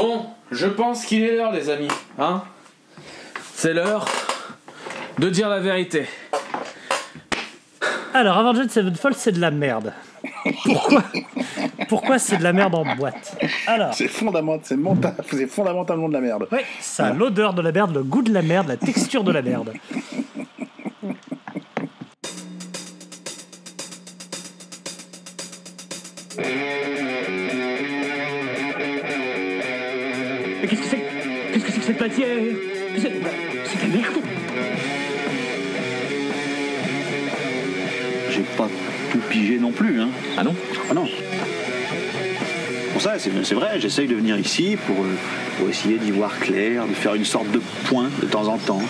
Bon, je pense qu'il est l'heure, les amis. Hein C'est l'heure de dire la vérité. Alors, Avenged Sevenfold, c'est de la merde. Pourquoi? Pourquoi c'est de la merde en boîte? Alors, C'est fondamental, c'est monta- c'est fondamentalement de la merde. ouais, ça a l'odeur de la merde, le goût de la merde, la texture de la merde. Que c'est de la merde J'ai pas tout pigé non plus, hein. Ah non Ah non. Pour ça, c'est c'est vrai, j'essaye de venir ici pour, euh, pour essayer d'y voir clair, de faire une sorte de point de temps en temps.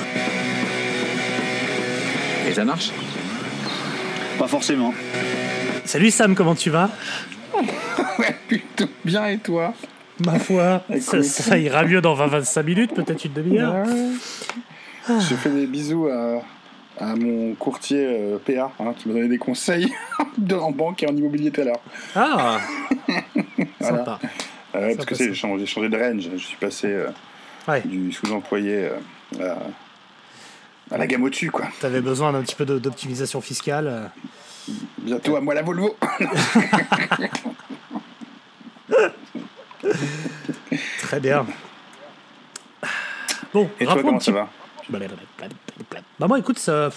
Et ça marche? Pas forcément. Salut Sam, comment tu vas? Ouais, plutôt bien et toi? Ma foi, ça, ira mieux dans 20-25 minutes, peut-être une demi-heure. Je fais des bisous à, à mon courtier euh, PA hein, qui m'a donné des conseils de, en banque et en immobilier tout à l'heure. Ah Voilà. Sympa. Euh, ouais, parce que j'ai changé, de range. Je suis passé euh, Ouais, du sous-employé euh, à, à la gamme au-dessus, quoi. t'avais besoin d'un petit peu d'optimisation fiscale. Bientôt à moi la Volvo. Très bien. Bon, Et toi, comment petit ça va Bah moi écoute, ça...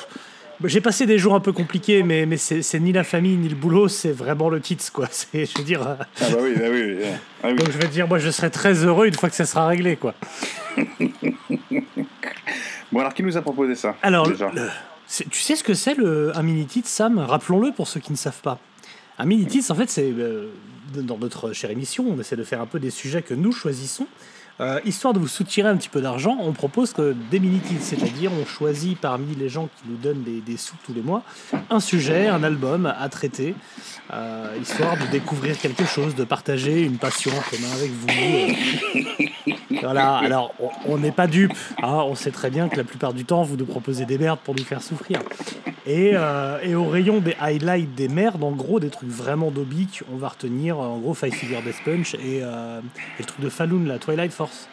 j'ai passé des jours un peu compliqués, mais, mais c'est ni la famille ni le boulot, c'est vraiment le titre quoi. C'est, je veux dire, euh, Ah bah oui, bah oui. oui. Ah oui. donc je vais te dire, moi je serai très heureux une fois que ça sera réglé quoi. Bon alors, qui nous a proposé ça Alors, déjà le- tu sais ce que c'est le, un mini titre, Sam? Rappelons-le pour ceux qui ne savent pas. Un mini titre, en fait, c'est euh, dans notre chère émission, on essaie de faire un peu des sujets que nous choisissons. Euh, histoire de vous soutirer un petit peu d'argent, on propose que des mini titres, c'est-à-dire on choisit parmi les gens qui nous donnent des, des sous tous les mois un sujet, un album à traiter, euh, histoire de découvrir quelque chose, de partager une passion en commun avec vous. Voilà, alors on- n'est pas dupe, hein, on sait très bien que la plupart du temps vous nous proposez des merdes pour nous faire souffrir. Et, euh, et au rayon des highlights des merdes, en gros des trucs vraiment dobiques, on va retenir en gros Five Figure Death Punch et, euh, et le truc de Falloon, la Twilight Force.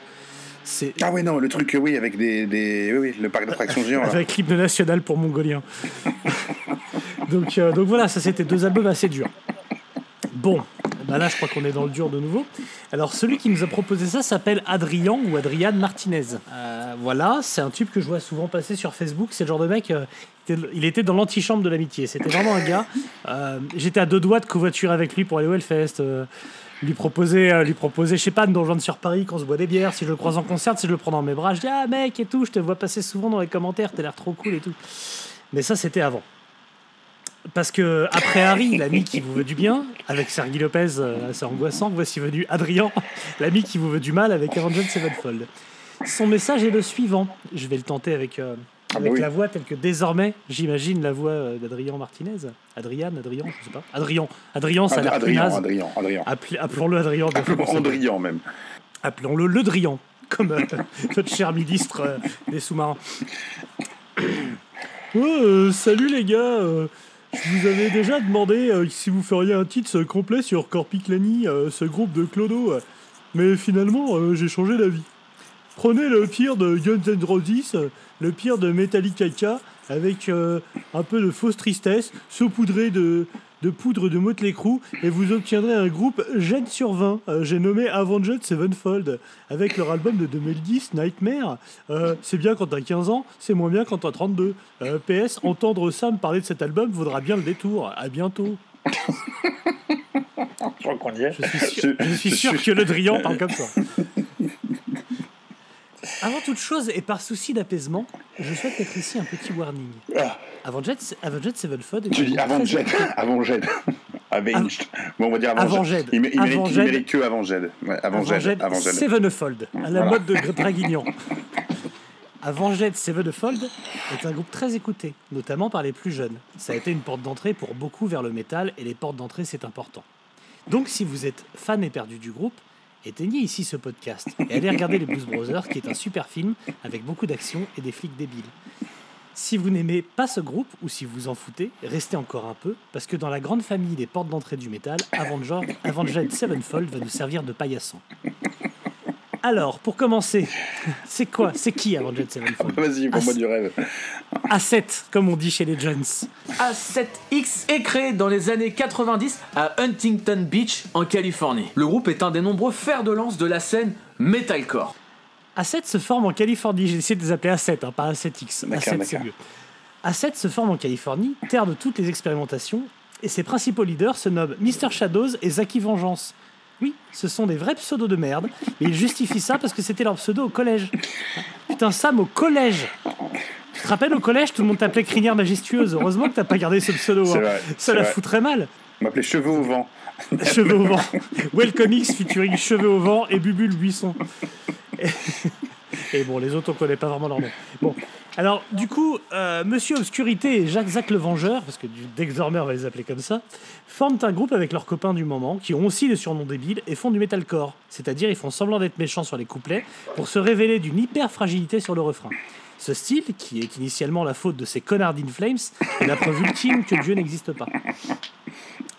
C'est Ah ouais, non, le truc, oui, avec des. des... Oui, oui, le parc d'attractions géant. avec l'hymne national pour mongolien. donc, euh, donc voilà, ça c'était deux albums assez durs. Bon, bah là je crois qu'on est dans le dur de nouveau. Alors celui qui nous a proposé ça s'appelle Adrien ou Adriane Martinez. Euh, voilà, c'est un type que je vois souvent passer sur Facebook. C'est le genre de mec, euh, il était- dans l'antichambre de l'amitié. C'était vraiment un gars. euh, J'étais à deux doigts de covoiturer avec lui pour aller au Hellfest. lui proposer, lui proposer, je sais pas, de nous rejoindre sur Paris, qu'on se boit des bières, si je le croise en concert, si je le prends dans mes bras, je dis ah mec et tout, je te vois passer souvent dans les commentaires, t'as l'air trop cool et tout. Mais ça c'était avant. Parce que après Harry, l'ami qui vous veut du bien, avec Sergi Lopez, euh, assez angoissant, voici venu Adrien, l'ami qui vous veut du mal avec Avenged Sevenfold. Son message est le suivant. Je vais le tenter avec, euh, bah avec oui. la voix telle que désormais, j'imagine la voix euh, d'Adrien Martinez. Adrien, Adrien, je sais pas. Adrien, Adrien, ça a l'air Adrien. Adrien, Adrien. Appelons-le Adrien. Andrian même. Appelons-le Le Drian, comme euh, notre cher ministre euh, des sous-marins. Ouais, salut les gars, je vous avais déjà demandé euh, si vous feriez un titre complet sur Corpiclani, euh, ce groupe de clodo, euh, mais finalement j'ai changé d'avis. Prenez le pire de Guns N' Roses, le pire de Metallica, avec un peu de fausse tristesse, saupoudré de, de poudre de Motley Crue, et vous obtiendrez un groupe gène sur 20. Euh, J'ai nommé Avenged Sevenfold, avec leur album de 2010, Nightmare. Euh, c'est bien quand t'as 15 ans, c'est moins bien quand t'as 32. Euh, PS, entendre Sam parler de cet album vaudra bien le détour. À bientôt. Je crois qu'on y est. Je suis sûr, je suis sûr que le Drian parle comme ça. Avant toute chose, et par souci d'apaisement, je souhaite mettre ici un petit warning. Ah, Avenged, Avenged Sevenfold est tu un dis avant Jed. Avant Jed. Avenged. Bon, on va dire avant Avant Jed. Il, il mérite, Avant il Jed. mérite que avant Jed. Ouais, avant Jed. Avant Jed. Sevenfold, à la Voilà. mode de Draguignan. Avenged Sevenfold est un groupe très écouté, notamment par les plus jeunes. Ça a été une porte d'entrée pour beaucoup vers le métal, et les portes d'entrée, c'est important. Donc, si vous êtes fan éperdu du groupe, éteignez ici ce podcast et allez regarder les Blues Brothers, qui est un super film avec beaucoup d'action et des flics débiles. Si vous n'aimez pas ce groupe, ou si vous en foutez, restez encore un peu, parce que dans la grande famille des portes d'entrée du métal, Avenged, Sevenfold va nous servir de paillasson. Alors, pour commencer, c'est quoi C'est qui Avenged Sevenfold Vas-y, pour Ah, moi du rêve. A7, comme on dit chez les Jones. A7X est créé dans les années 90 à Huntington Beach, en Californie. Le groupe est un des nombreux fers de lance de la scène metalcore. A7 se forme en Californie. J'ai essayé de les appeler A7, hein, pas A7X. D'accord, A7, c'est mieux. A7 se forme en Californie, terre de toutes les expérimentations, et ses principaux leaders se nomment Mr. Shadows et Zaki Vengeance. Oui, ce sont des vrais pseudos de merde, mais ils justifient ça parce que c'était leur pseudo au collège. Putain, Sam, au collège Tu te rappelles, au collège, tout le monde t'appelait Crinière Majestueuse. Heureusement que t'as pas gardé ce pseudo. Hein. vrai, Ça la vrai. foutrait mal. On m'appelait Cheveux au vent. Cheveux au vent. Well Comics featuring Cheveux au vent et Bubule Buisson. Et, et bon, les autres, on connaît pas vraiment leur nom. Bon, alors, du coup, euh, Monsieur Obscurité et Jacques Zac le Vengeur, parce que on va les appeler comme ça, forment un groupe avec leurs copains du moment, qui ont aussi des surnoms débiles, et font du metalcore. C'est-à-dire, ils font semblant d'être méchants sur les couplets, pour se révéler d'une hyper fragilité sur le refrain. Ce style, qui est initialement la faute de ces connards d'Inflames, est la preuve ultime que Dieu n'existe pas.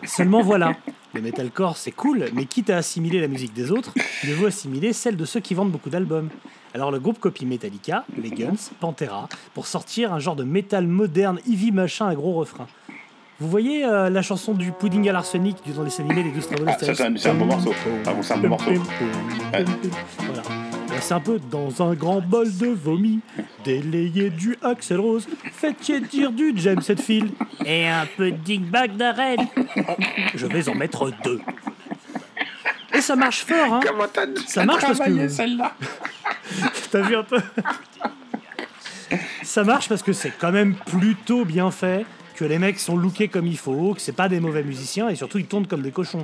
Seulement voilà, le metalcore c'est cool, mais quitte à assimiler la musique des autres, mieux vaut assimiler celle de ceux qui vendent beaucoup d'albums. Alors le groupe copie Metallica, les Guns, Pantera, pour sortir un genre de métal moderne, heavy machin à gros refrain. Vous voyez euh, la chanson du pudding à l'arsenic du dans les animés Les 12 Travaux Ah, ça, c'est un- c'est un bon morceau. Ah bon, c'est un bon morceau. Ouais. Voilà. C'est un peu dans un grand bol de vomi, délayé du Axel Rose, faites dire du James Hetfield et un peu de dingback d'Arel. Je vais en mettre deux. Et ça marche fort, hein Comment t'as Ça marche parce que- celle-là T'as vu un peu Ça marche parce que c'est quand même plutôt bien fait, que les mecs sont lookés comme il faut, que c'est pas des mauvais musiciens et surtout ils tournent comme des cochons.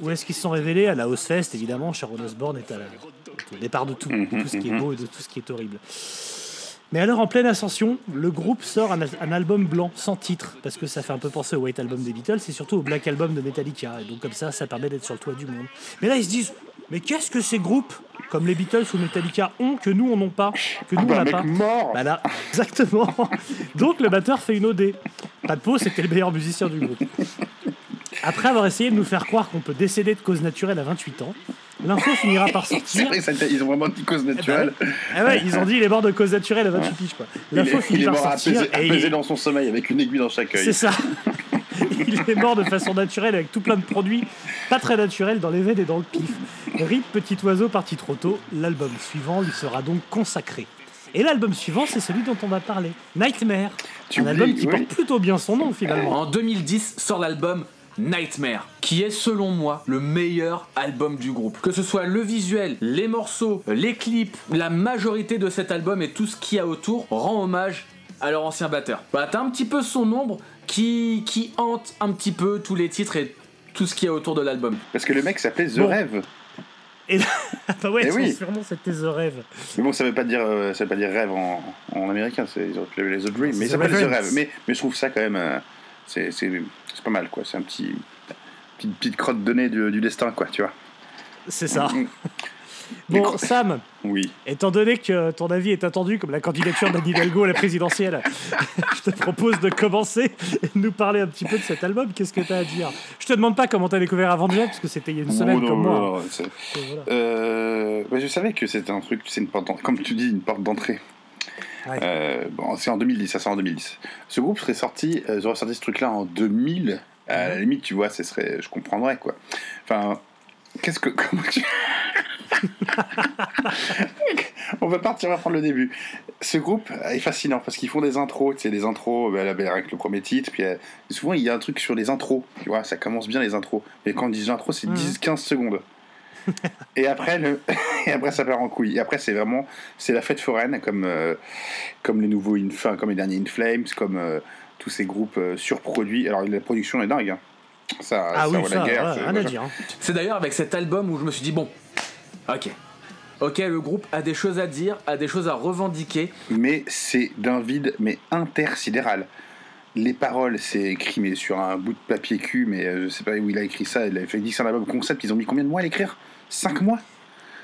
Où est-ce qu'ils se sont révélés? À la House Fest, évidemment. Sharon Osbourne est à la- au départ de tout, de tout ce qui est beau et de tout ce qui est horrible. Mais alors, en pleine ascension, le groupe sort un, un album blanc, sans titre, parce que ça fait un peu penser au White Album des Beatles et surtout au Black Album de Metallica. Et donc, comme ça, ça permet d'être sur le toit du monde. Mais là, ils se disent Mais qu'est-ce que ces groupes, comme les Beatles ou Metallica, ont que nous, on n'ont pas Que nous, on Bah, n'a mec pas mort bah là, exactement. Donc le batteur fait une OD. Pas de peau, c'était le meilleur musicien du groupe. Après avoir essayé de nous faire croire qu'on peut décéder de cause naturelle à 28 ans, l'info finira par C'est sortir. vrai, ça- ils ont vraiment dit cause naturelle. Ah ouais, ils ont dit il est mort de cause naturelle à 28 piges quoi. L'info finit est par mort sortir apaisé, et apaisé il- dans son sommeil avec une aiguille dans chaque œil. c'est ça. Il est mort de façon naturelle avec tout plein de produits pas très naturels dans les veines et dans le pif. Rip Petit Oiseau parti trop tôt, l'album suivant lui sera donc consacré. Et l'album suivant, c'est celui dont on va parler, Nightmare. Tu un album qui oui. porte plutôt bien son nom finalement. En 2010 sort l'album Nightmare, qui est selon moi le meilleur album du groupe. Que ce soit le visuel, les morceaux, les clips, la majorité de cet album et tout ce qu'il y a autour rend hommage à leur ancien batteur. Bah, t'as un petit peu son ombre qui, qui hante un petit peu tous les titres et tout ce qu'il y a autour de l'album. Parce que le mec s'appelait The Bon. Rêve. Et bah ouais, Eh oui. surnom c'était The Rêve. Mais bon, ça veut pas dire, euh, ça veut pas dire rêve en, en américain, c'est, ils auraient pu l'appeler The Dream. Mais The s'appelle The. Rêve. Mais, mais je trouve ça quand même, euh, c'est, c'est, c'est pas mal, quoi. C'est un petit, petite, petite crotte de nez du, du destin, quoi, tu vois. C'est ça. Mm. Bon, Sam, Oui. étant donné que ton avis est attendu comme la candidature d'Anne Hidalgo à la présidentielle, je te propose de commencer et de nous parler un petit peu de cet album. Qu'est-ce que tu as à dire? Je te demande pas comment tu as découvert Avenged, parce que c'était il y a une semaine Oh, non, comme moi. non, non, c'est- Et voilà. Euh, bah, je savais que c'était un truc, c'est une porte, comme tu dis, une porte d'entrée. Ouais. Euh, bon, c'est en 2010, ça sort en 2010. Ce groupe serait sorti, euh, auraient sorti ce truc-là en 2000. À la limite, tu vois, ce serait, je comprendrais quoi. Enfin, qu'est-ce que, comment tu... On va partir, on va prendre le début. Ce groupe est fascinant parce qu'ils font des intros, tu sais, des intros bah, bah, avec le premier titre, puis euh, souvent il y a un truc sur les intros, tu vois, ça commence bien les intros. Mais quand on dit intro, c'est Mhm. 10-15 secondes. Et après, le... et après, ça part en couille. Et après, c'est vraiment, c'est la fête foraine, comme, euh, comme les nouveaux, In- enfin, comme les derniers In Flames, comme euh, tous ces groupes euh, surproduits. Alors, la production est dingue. hein. Ça, Ah ça oui, ça, la guerre. ouais, rien à dire. hein. C'est d'ailleurs avec cet album où je me suis dit bon, ok. Ok, le groupe a des choses à dire, a des choses à revendiquer. Mais c'est d'un vide, mais intersidéral. Les paroles, c'est écrit mais sur un bout de papier cul, mais euh, je sais pas où il a écrit ça. Il a fait dit que c'est un album concept. Ils ont mis combien de mois à l'écrire? 5 mois?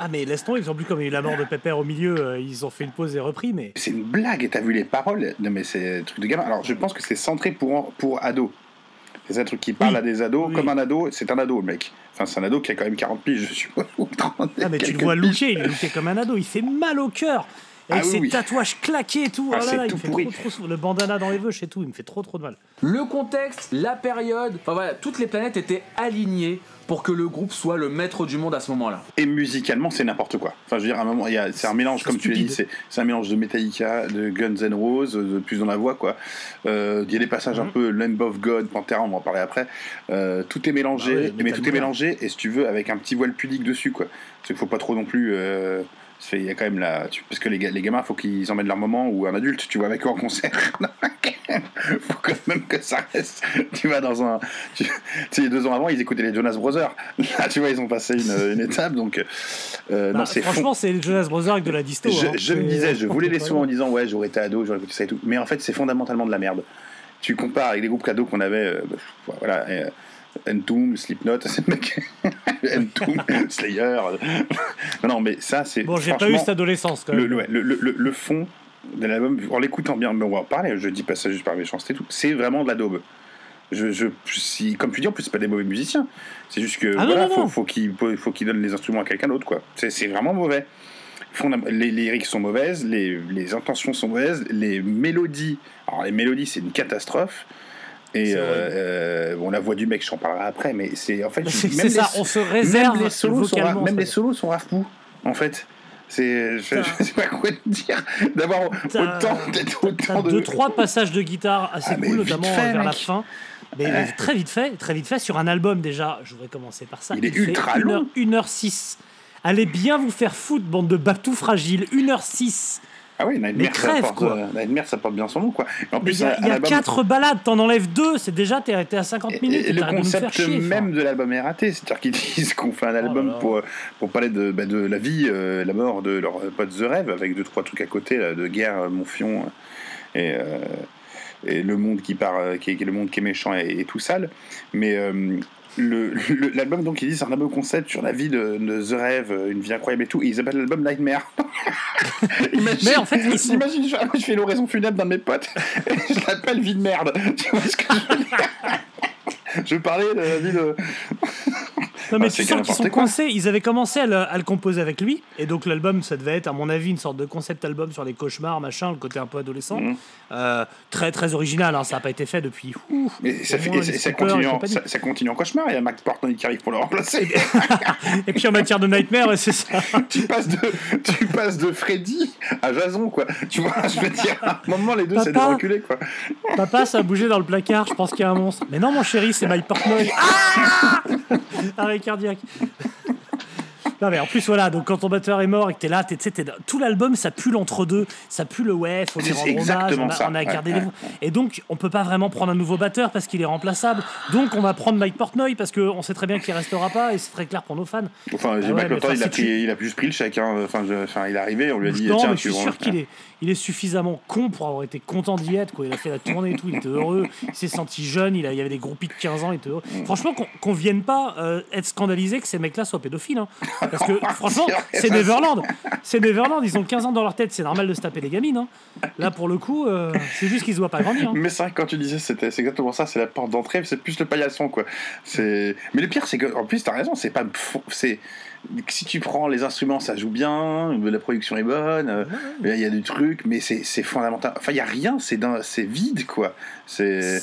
Ah, mais laisse tomber, ils ont plus comme il y a eu la mort de Pépère au milieu, euh, ils ont fait une pause et repris, mais. C'est une blague, et t'as vu les paroles? Non mais c'est un truc de gamin. Alors je pense que c'est centré pour, pour ados. C'est un truc qui parle Oui. à des ados, Oui. comme un ado, c'est un ado, le mec. Enfin, c'est un ado qui a quand même 40 piges, je suppose. ou 30 Ah, mais tu le vois looker, il est comme un ado, il fait mal au cœur. Avec Ah ses oui. tatouages claqués et tout, Ah, oh là c'est là, il tout me fait pourri. trop, trop souvent. Le bandana dans les veuches et tout, il me fait trop trop de mal. Le contexte, la période, enfin voilà, toutes les planètes étaient alignées pour que le groupe soit le maître du monde à ce moment-là. Et musicalement, c'est n'importe quoi. Enfin, je veux dire, à un moment, c'est un mélange, comme tu l'as dit, c'est un mélange de Metallica, de Guns N' Roses, de plus dans la voix, quoi. Euh, Il y a des passages Mhm. un peu Lamb of God, Pantera, on va en parler après. Euh, tout est mélangé, Ah ouais, mais Metal tout est mélangé, et si tu veux, avec un petit voile pudique dessus, quoi. Parce qu'il faut pas trop non plus. euh, Il y a quand même la. Parce que les, les gamins, faut qu'ils emmènent leur moment ou un adulte, tu vois, avec eux en concert. faut quand même que ça reste. Tu vas dans un. Tu, sais, deux ans avant, ils écoutaient les Jonas Brothers. Là, tu vois, ils ont passé une, une étape, donc. euh, Bah, non, c'est fond. franchement, c'est les Jonas Brothers avec de la disto. Je, hein. je me disais, je voulais les sous en disant ouais, j'aurais été ado, j'aurais écouté ça et tout. Mais en fait, c'est fondamentalement de la merde. Tu compares avec les groupes cadeaux qu'on avait, euh, bah, voilà, euh, Entomb, Slipknot. Entomb, Slayer. non, non, mais ça, c'est. Bon, j'ai pas eu cette adolescence quand même. le, le, le- le- fond de l'album, en l'écoutant bien, mais on va en parler, je dis pas ça juste par méchanceté et tout, c'est vraiment de la daube. Je, je, si, comme tu dis, en plus, c'est pas des mauvais musiciens. C'est juste que Ah voilà, non, faut, non. faut qu'ils faut donnent les instruments à quelqu'un d'autre, quoi. C'est vraiment mauvais. Les lyrics sont mauvaises, les, les intentions sont mauvaises, les mélodies. Alors, les mélodies, c'est une catastrophe. Et euh, euh, bon, la voix du mec, j'en parlerai après, mais c'est en fait. C'est même ça, les- on se réserve même les solos sont, même les solos sont rafou, en fait. C'est, je, je sais pas quoi te dire, d'avoir autant, T'as autant de. deux trois passages de guitare assez Ah, cool, notamment fait, vers la fin. Mais, mais très vite fait, très vite fait sur un album déjà. Je voudrais commencer par ça. Il est ultra long. 1h06. Allez bien vous faire foutre, bande de batous fragiles. 1h06. Ah oui, Mais Nightmare, ça crève, porte, quoi. euh, Nightmare, ça porte bien son nom, quoi. Et en Mais plus, il y a, y 4 balades, t'en enlèves 2, c'est déjà, t'es t'es à 50 Et, minutes. et et le de concept chier, même de l'album est raté, c'est-à-dire qu'ils disent qu'on fait un album là là. pour, pour parler de, bah, de la vie, euh, la mort de leur pote The Rêve, avec deux trois trucs à côté, là, de guerre, euh, Monfion, euh, et, euh, et le monde qui part, euh, qui est, qui est le monde qui est méchant et, et tout sale. Mais euh, l'album, donc, ils disent c'est un album concept sur la vie de, de The Rêve, une vie incroyable et tout, et ils appellent l'album Nightmare. imagine, Mais en fait, ils sont- imagine, je, je fais l'oraison funèbre d'un de mes potes, et je l'appelle Vie de merde. Tu vois ce que je veux dire? Je parlais de la vie de. Non, mais Ah, tu sens qu'ils sont quoi. coincés. Ils avaient commencé à le, à le composer avec lui. Et donc, l'album, ça devait être, à mon avis, une sorte de concept album sur les cauchemars, machin, le côté un peu adolescent. Mhm. Euh, très, très original. hein, ça n'a pas été fait depuis. Ouf, Et ça, moins, et ça- ça continue en, compagnie. ça, ça continue en cauchemar. Il y a Max Portnoy qui arrive pour le remplacer. Et puis, en matière de nightmare, c'est ça. tu, passes de, tu passes de Freddy à Jason, quoi. Tu vois, je veux dire, à un moment, les deux, c'est de Papa. reculer, quoi. Papa, ça a bougé dans le placard. Je pense qu'il y a un monstre. Mais non, mon chéri, c'est Mike Portnoy. Ah cardiaque. Non mais en plus voilà donc quand ton batteur est mort et que t'es là t'es, t'es tout l'album ça pue l'entre-deux ça pue le ouais faut lui rendre hommage on a, ça, on a ouais, gardé ouais, les et donc on peut pas vraiment prendre un nouveau batteur parce qu'il est remplaçable donc on va prendre Mike Portnoy parce qu'on sait très bien qu'il restera pas et c'est très clair pour nos fans Enfin, Ah Mac mais Portnoy, il, a tu- pris, il a juste pris le chèque. hein. Enfin, je- enfin, il est arrivé, on lui a dit non tiens, mais tu je suis sûr qu'il est il est suffisamment con pour avoir été content d'y être quoi il a fait la tournée et tout il était heureux il s'est senti jeune il, a- il y avait des groupies de 15 ans il était heureux Mm. franchement qu'on, qu'on vienne pas euh, être scandalisé que ces mecs là soient pédophiles hein. parce que franchement C'est Neverland c'est Neverland ils ont 15 ans dans leur tête c'est normal de se taper les gamines hein. là pour le coup euh, c'est juste qu'ils se voient pas grandir hein. Mais c'est vrai que quand tu disais, c'est exactement ça, c'est la porte d'entrée, c'est plus le paillasson, quoi. Mais le pire, c'est que, en plus, t'as raison, c'est pas. C'est... Si tu prends les instruments, ça joue bien, la production est bonne, euh, il y a du truc, mais c'est, fondamental. Enfin, il y a rien, c'est, vide, quoi. C'est.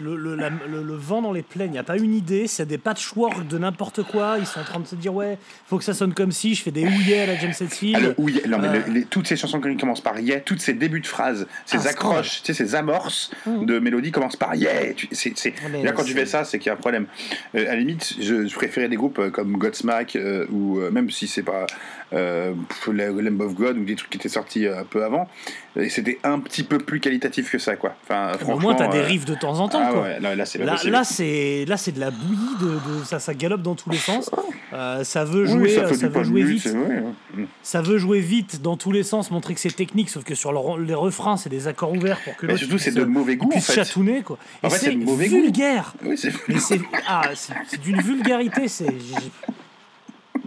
Le, le, la- le- le vent dans les plaines. Il n'y a pas une idée. C'est des patchwork de n'importe quoi. Ils sont en train de se dire Ouais, faut que ça sonne comme si. Je fais des houillets à la James Hetfield. Ah, non, mais Euh. les- toutes ces chansons qui commencent par yeah, toutes ces débuts de phrases, ces Ah, accroches, tu sais, ces amorces Mhm. de mélodie commencent par yeah. Tu- Là, quand tu fais ça, c'est qu'il y a un problème. Euh, à la limite, je, je préférais des groupes comme Godsmack, euh, ou euh, même si c'est pas euh, Lamb of God, ou des trucs qui étaient sortis euh, un peu avant, et c'était un petit peu plus qualitatif que ça, quoi. Enfin, Au moins, t'as des riffs de temps en temps. Ah quoi. ouais, là, là, c'est Là, c'est de la bouillie, de, de- ça, ça galope dans tous les sens. Ça veut Oui, jouer, ça veut jouer vite. vrai, ouais. Ça veut jouer vite dans tous les sens, montrer que c'est technique, sauf que sur le- les refrains, c'est des accords ouverts pour que Mais surtout, c'est de mauvais goût, en fait. chatouner quoi. En fait, c'est vulgaire. Oui, c'est. Ah, c'est d'une vulgarité, c'est.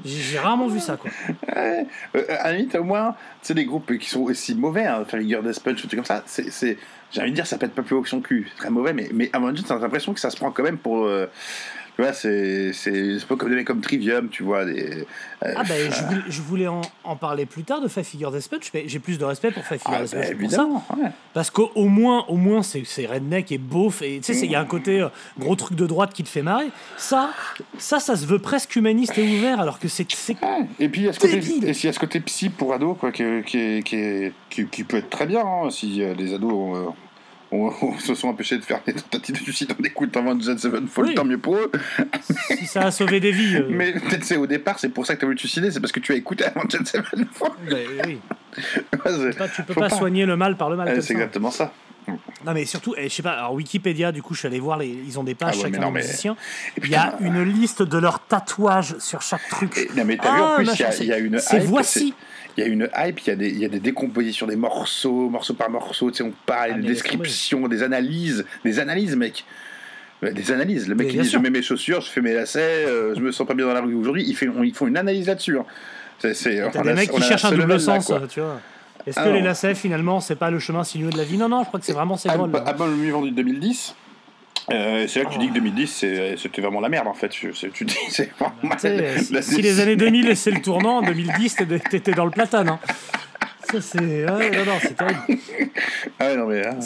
J'ai- rarement vu ça, quoi. Ouais. Euh, à la limite, au moins, sais, des groupes qui sont aussi mauvais, hein, Girl Death Punch, trucs comme ça, c'est, c'est- j'ai envie de dire, ça pète pas plus haut que son cul. C'est très mauvais, mais, mais Avenged, t'as l'impression que ça se prend quand même pour. euh, tu vois, c'est, pas comme des mecs comme Trivium, tu vois. Des, euh, Ah ben, je voulais, je voulais en, en parler plus tard de Five Figure Punch, mais j'ai plus de respect pour Five Figure ah, bah, pour ça. évidemment, ouais. Parce qu'au au moins, au moins c'est redneck et beauf, et tu sais, il y a un côté euh, gros truc de droite qui te fait marrer. Ça, ça, ça se veut presque humaniste et ouvert, alors que c'est... Et puis il y a ce côté, Débile. et il y a ce côté psy pour ados quoi, qui, qui, qui, qui, peut être très bien hein, si euh, les ados euh, ont- se sont empêchés de faire des tentatives de suicide en écoutant Avenged Sevenfold, Oui. tant mieux pour eux. Si ça a sauvé des vies... euh, Mais peut-être c'est au départ, c'est pour ça que tu as voulu te suicider, c'est parce que tu as écouté Avenged Sevenfold. ben, oui. Ouais, c'est- Pas- tu peux pas, pas. soigner le mal par le mal. Ouais, c'est exactement ça. Non mais surtout, eh, je sais pas, alors Wikipédia, du coup je suis allé voir, les, ils ont des pages Ah ouais, mais chacun non, des mais- musiciens. Il y a une liste de leurs tatouages sur chaque truc. Et- non mais t'as vu en Ah, plus, il y, y a une C'est voici. Il y a une hype, il y a des, il y a des décompositions, des morceaux, morceau par morceau, tu sais, on parle, Ah, des descriptions, des analyses, des analyses, mec. Des analyses. Le mec qui dit je mets mes chaussures, je fais mes lacets, euh, je me sens pas bien dans la rue aujourd'hui. Ils, on- ils font une analyse là-dessus. hein. C'est, des mecs qui cherchent un double sens, quoi. euh, tu vois. Est-ce Ah que les lacets finalement c'est pas le chemin sinueux de la vie Non non, je crois que c'est vraiment ces album le mieux vendu de 2010. Euh, c'est là que tu dis que 2010 c'est- c'était vraiment la merde en fait. Je- tu dis c'est vraiment Tu sais, la- si, les années 2000 c'est le tournant, en 2010 t'étais- dans le platane. hein. Ça c'est. Ouais, non, non, c'est terrible. Ah ouais, non mais hein.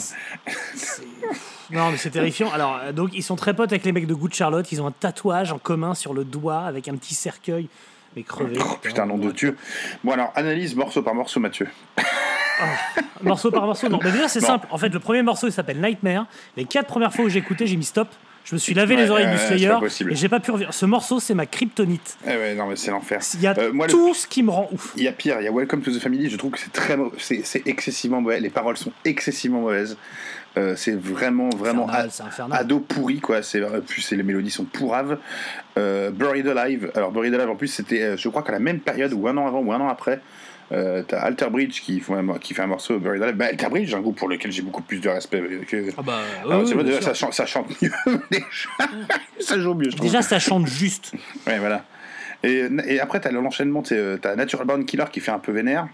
Non, mais c'est terrifiant. Alors, euh, donc, ils sont très potes avec les mecs de Good Charlotte. Ils ont un tatouage en commun sur le doigt avec un petit cercueil. Mais crevé. Oh, putain, nom de Dieu. Bon alors analyse morceau par morceau, Mathieu. Morceau par morceau. Non, mais déjà, c'est simple. En fait, le premier morceau, il s'appelle Nightmare. Les quatre premières fois où j'ai écouté, j'ai mis stop. Je me suis lavé Ouais, les oreilles ouais, du Slayer et j'ai pas pu revenir. Ce morceau, c'est ma kryptonite. Eh ouais, non mais c'est l'enfer. Il y a Euh, moi, le- tout ce qui me rend ouf. Il y a pire, il y a Welcome to the Family, je trouve que c'est très c'est excessivement mauvais, les paroles sont excessivement mauvaises. Euh, c'est vraiment vraiment Infernal, ado pourri quoi, c'est euh, plus les mélodies sont pourraves. Euh, Buried Alive, alors Buried Alive en plus c'était je crois qu'à la même période ou un an avant ou un an après euh, t'as Alter Bridge qui, font un mo- qui fait un morceau Buried Alive. Bah, Alter Bridge, un groupe pour lequel j'ai beaucoup plus de respect que. Ah bah, Alors, oui, vrai, déjà, ça, chante, ça chante mieux déjà. ça joue mieux, je. Déjà, ça chante juste. Ouais, voilà. Et, et après, t'as l'enchaînement, euh, t'as Natural Born Killer qui fait un peu vénère.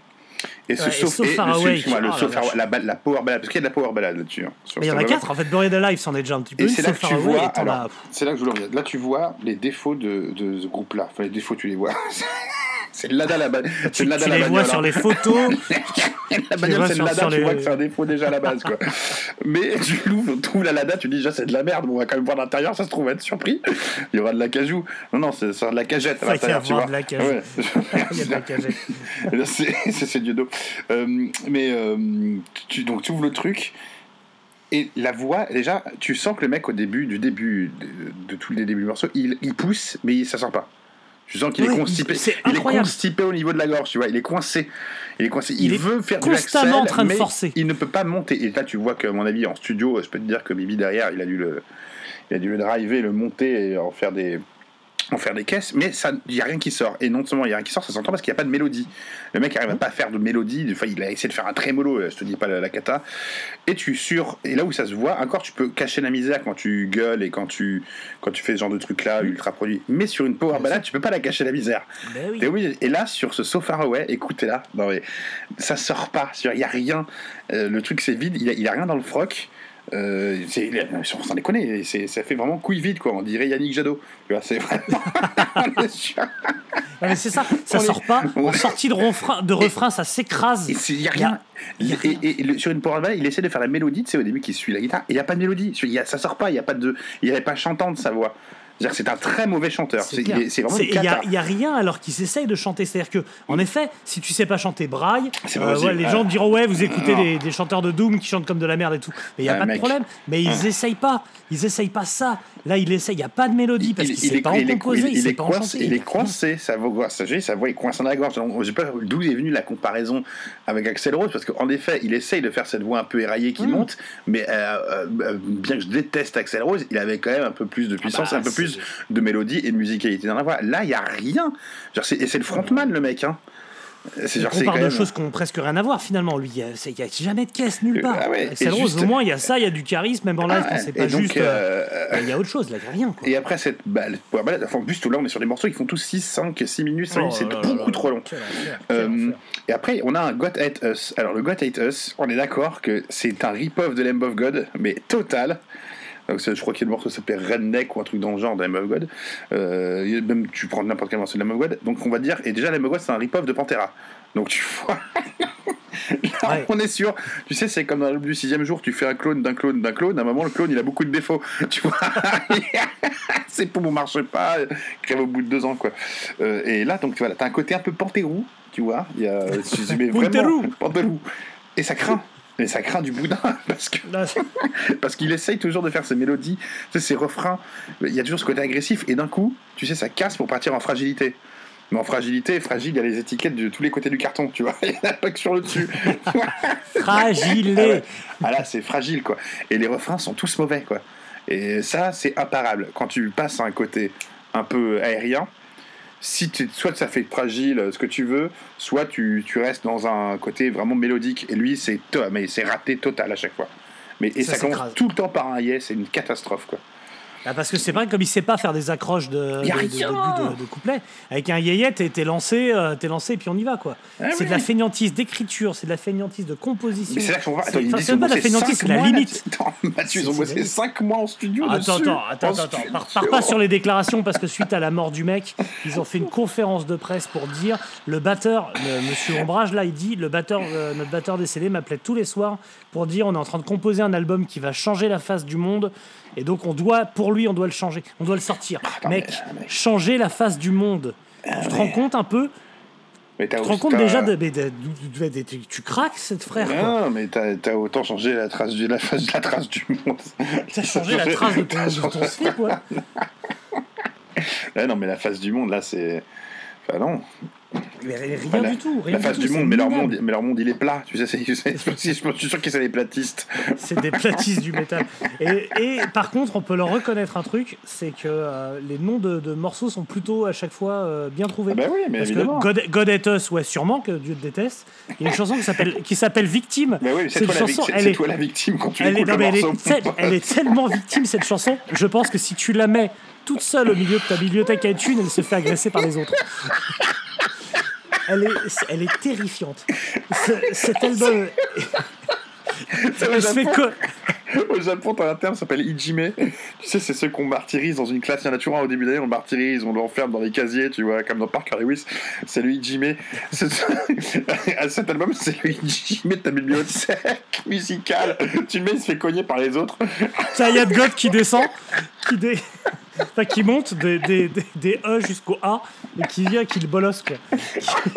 Et ce Ouais, So- So et Far Away, le la la, power ballade, parce qu'il y a de la power ballade là-dessus. hein, Mais il y en a quatre. En fait, Buried Alive, c'en est déjà un petit peu. Et c'est là que tu vois, alors, là que je voulais. Là, tu vois les défauts de, de ce groupe-là. Enfin, les défauts, tu les vois. c'est le Lada la ba- c'est Tu, Lada tu la les vois bagnole, sur les photos. La bagnole, c'est le Lada, tu les- vois que c'est un défaut déjà à la base, quoi. Mais tu l'ouvres, trouves la Lada, tu dis déjà c'est de la merde, on va quand même voir l'intérieur, ça se trouve, on va être surpris. Il y aura de la cajou. Non, non, c'est de la cagette à y l'intérieur, tu avoir vois. de la cajou. Ouais. Il y a de la cagette. C'est c'est Dieudo. Euh, mais euh, tu, donc tu ouvres le truc et la voix, déjà, tu sens que le mec au début, du début, de, de tous les débuts du morceau, il, il pousse, mais ça sort pas. Tu sens qu'il Ouais, est constipé. il- est constipé au niveau de la gorge, tu vois. Il est coincé. Il est coincé. Il, Il est veut faire du axel, en train de mais forcer. Il ne peut pas monter. Et là, tu vois que, à mon avis, en studio, je peux te dire que Bibi derrière, il a dû le, il a dû le driver, le monter et en faire des, en faire des caisses, mais ça, il y a rien qui sort. Et non seulement il y a rien qui sort, ça s'entend parce qu'il n'y a pas de mélodie. Le mec arrive à pas faire de mélodie. Enfin, il a essayé de faire un trémolo. euh, Je te dis pas la, la cata. Et tu sur et là où ça se voit, encore tu peux cacher la misère quand tu gueules et quand tu quand tu fais ce genre de truc là ultra produit. Mais sur une power ballade, tu peux pas la cacher la misère. Oui. Et oui, et là, sur ce So Far Away, écoutez là, non mais ça sort pas, il y a rien, Euh, le truc c'est vide, il a, il a rien dans le froc. Euh, c'est, il est- on s'en déconne, c'est, ça fait vraiment couille vide quoi, on dirait Yannick Jadot. Tu vois, c'est vraiment. mais c'est ça, ça On est- sort pas. En sortie de refrain, de refrain ça s'écrase. Il y a Il y a- rien. y a rien. Et, et le- sur une power il essaie de faire la mélodie, tu sais, au début qui suit la guitare, et il n'y a pas de mélodie. Il y a, ça sort pas, il n'y a pas de, il n'y avait pas chantante sa voix. C'est-à-dire que c'est un très mauvais chanteur. C'est il est- c'est vraiment C'est- une Il y, a- il rien alors qu'ils essayent de chanter. C'est-à-dire que, en effet, si tu sais pas chanter braille, euh, ouais, les Ah. gens diront ouais, vous écoutez des, des chanteurs de doom qui chantent comme de la merde et tout. Mais il y a Ah, pas mec. de problème. Mais ils essayent pas. Ils essayent pas ça. Là, ils essayent. Il y a pas de mélodie parce qu'il sait est- pas en il composer, il- il il sait est coincé, il est coincé, sa voix, sa, voix est coincée dans la gorge. Je sais pas d'où est venue la comparaison avec Axel Rose, parce qu'en effet, il essaye de faire cette voix un peu éraillée qui Mm. monte, mais euh, euh, bien que je déteste Axel Rose, il avait quand même un peu plus de puissance, bah, un peu c'est- de mélodie et de musicalité dans la voix. Là, il y a rien. Genre, et c'est le frontman, le mec. Hein. C'est On genre, c'est parle quand de même- choses qui ont presque rien à voir finalement. Lui, il y a, jamais de caisse nulle part. Ah ouais, c'est Rose, juste- au moins il y a ça, il y a du charisme, même en live Ah c'est pas donc, juste. euh, euh, Il y a autre chose, là, il y a rien. Quoi. Et après cette balle, enfin, en plus, tout là, on est sur des morceaux qui font tous 6, 5, 6 minutes, 5 Oh minutes, c'est beaucoup là trop long. Euh, et après, on a un God Hate Us. Alors, le God Hate Us, on est d'accord que c'est un rip-off de Lamb of God, mais total. Donc, je crois qu'il y a le morceau qui s'appelle Redneck ou un truc dans le genre de Lamb of God. Euh, même tu prends n'importe quel morceau de of God. Donc, on va dire, et déjà, Lamb of God, c'est un rip-off de Pantera. Donc, tu vois. Là, Ouais. on est sûr. Tu sais, c'est comme dans le du sixième jour, tu fais un clone d'un clone d'un clone. À un moment, le clone, il a beaucoup de défauts. Tu vois Ses poumons marchent pas, crève au bout de deux ans, quoi. Euh, et là, donc, voilà, t'as un côté un peu Pantérou, tu vois. Il y a, mais vraiment. Pantérou. Et ça craint. Et ça craint du boudin, parce que parce qu'il essaye toujours de faire ses mélodies, ses refrains. Il y a toujours ce côté agressif, et d'un coup, tu sais, ça casse pour partir en fragilité. Mais en fragilité, fragile, il y a les étiquettes de tous les côtés du carton, tu vois. Il n'y en a pas que sur le dessus. fragile. Ah ouais. Ah là, c'est fragile, quoi. Et les refrains sont tous mauvais, quoi. Et ça, c'est imparable. Quand tu passes à un côté un peu aérien, si tu, soit ça fait fragile, euh, ce que tu veux, soit tu, tu restes dans un côté vraiment mélodique. Et lui, c'est mais c'est raté total à chaque fois. Mais, et Ça ça, commence tout le temps par un yes, c'est une catastrophe, quoi. Ah, parce que c'est vrai que comme il sait pas faire des accroches de, de- de- couplet, avec un yéyé, t'es t'es lancé, euh, t'es lancé et puis on y va quoi. Ah c'est oui. de la feignantise d'écriture, c'est de la feignantise de composition. Mais c'est là qu'on. C'est- Attends, c'est pas de la cinq c'est la limite. Attends, Mathieu, ils ont bossé c'est- 5 mois en studio. Attends, dessus. attends, attends, En attends, attends. pars pas sur les déclarations parce que suite à la mort du mec, ils ont fait une conférence de presse pour dire le batteur, le- Monsieur Ombrage là, il dit le batteur, euh, notre batteur décédé m'appelait tous les soirs pour dire on est en train de composer un album qui va changer la face du monde et donc on doit, pour lui, on doit le changer, on doit le sortir. Attends, mec, mais- mais- changer la face du monde. tu te rends compte un peu Mais Tu te rends compte déjà de, de- de- de- tu, craques cette frère. quoi. Non, mais t'as t'as autant changé la trace du, la, face- la trace du monde. T'as changé la trace de ton, de ton slip, ouais. Ouais, non, mais la face du monde, là, c'est. Enfin, non. Mais rien du tout. Rien la face tout, du c'est monde, mais leur monde, mais leur monde, il est plat. Tu sais, je suis sûr que c'est des platistes. C'est des platistes du métal. Et, et par contre, on peut leur reconnaître un truc, c'est que euh, les noms de, de morceaux sont plutôt à chaque fois euh, bien trouvés. Ah bah oui, mais Parce évidemment. que God, God Hate Us, ouais, sûrement que Dieu te déteste. Il y a une chanson qui s'appelle qui s'appelle Victime. Mais oui, Cette toi, la chanson, victime- elle c'est est- toi la victime quand tu Elle est, non, mais elle, est morceau. tel- elle est tellement victime cette chanson. Je pense que si tu la mets toute seule au milieu de ta bibliothèque à iTunes, elle se fait agresser par les autres. Elle est, elle est terrifiante. Ce- Cet album. Au Japon. Au Japon, t'as un terme qui s'appelle Ijime. Tu sais, c'est ceux qu'on martyrise dans une classe. Il y en a toujours un au début d'année, on le martyrise, on l'enferme dans les casiers, tu vois, comme dans Parker Lewis. C'est le Ijime. À cet album, c'est le Ijime de ta bibliothèque musicale. Tu le mets, il se fait cogner par les autres. T'as Yad God qui descend, qui, dé... enfin, qui monte des, des, des, des E jusqu'au A et qui vient, qui le bolosse, quoi.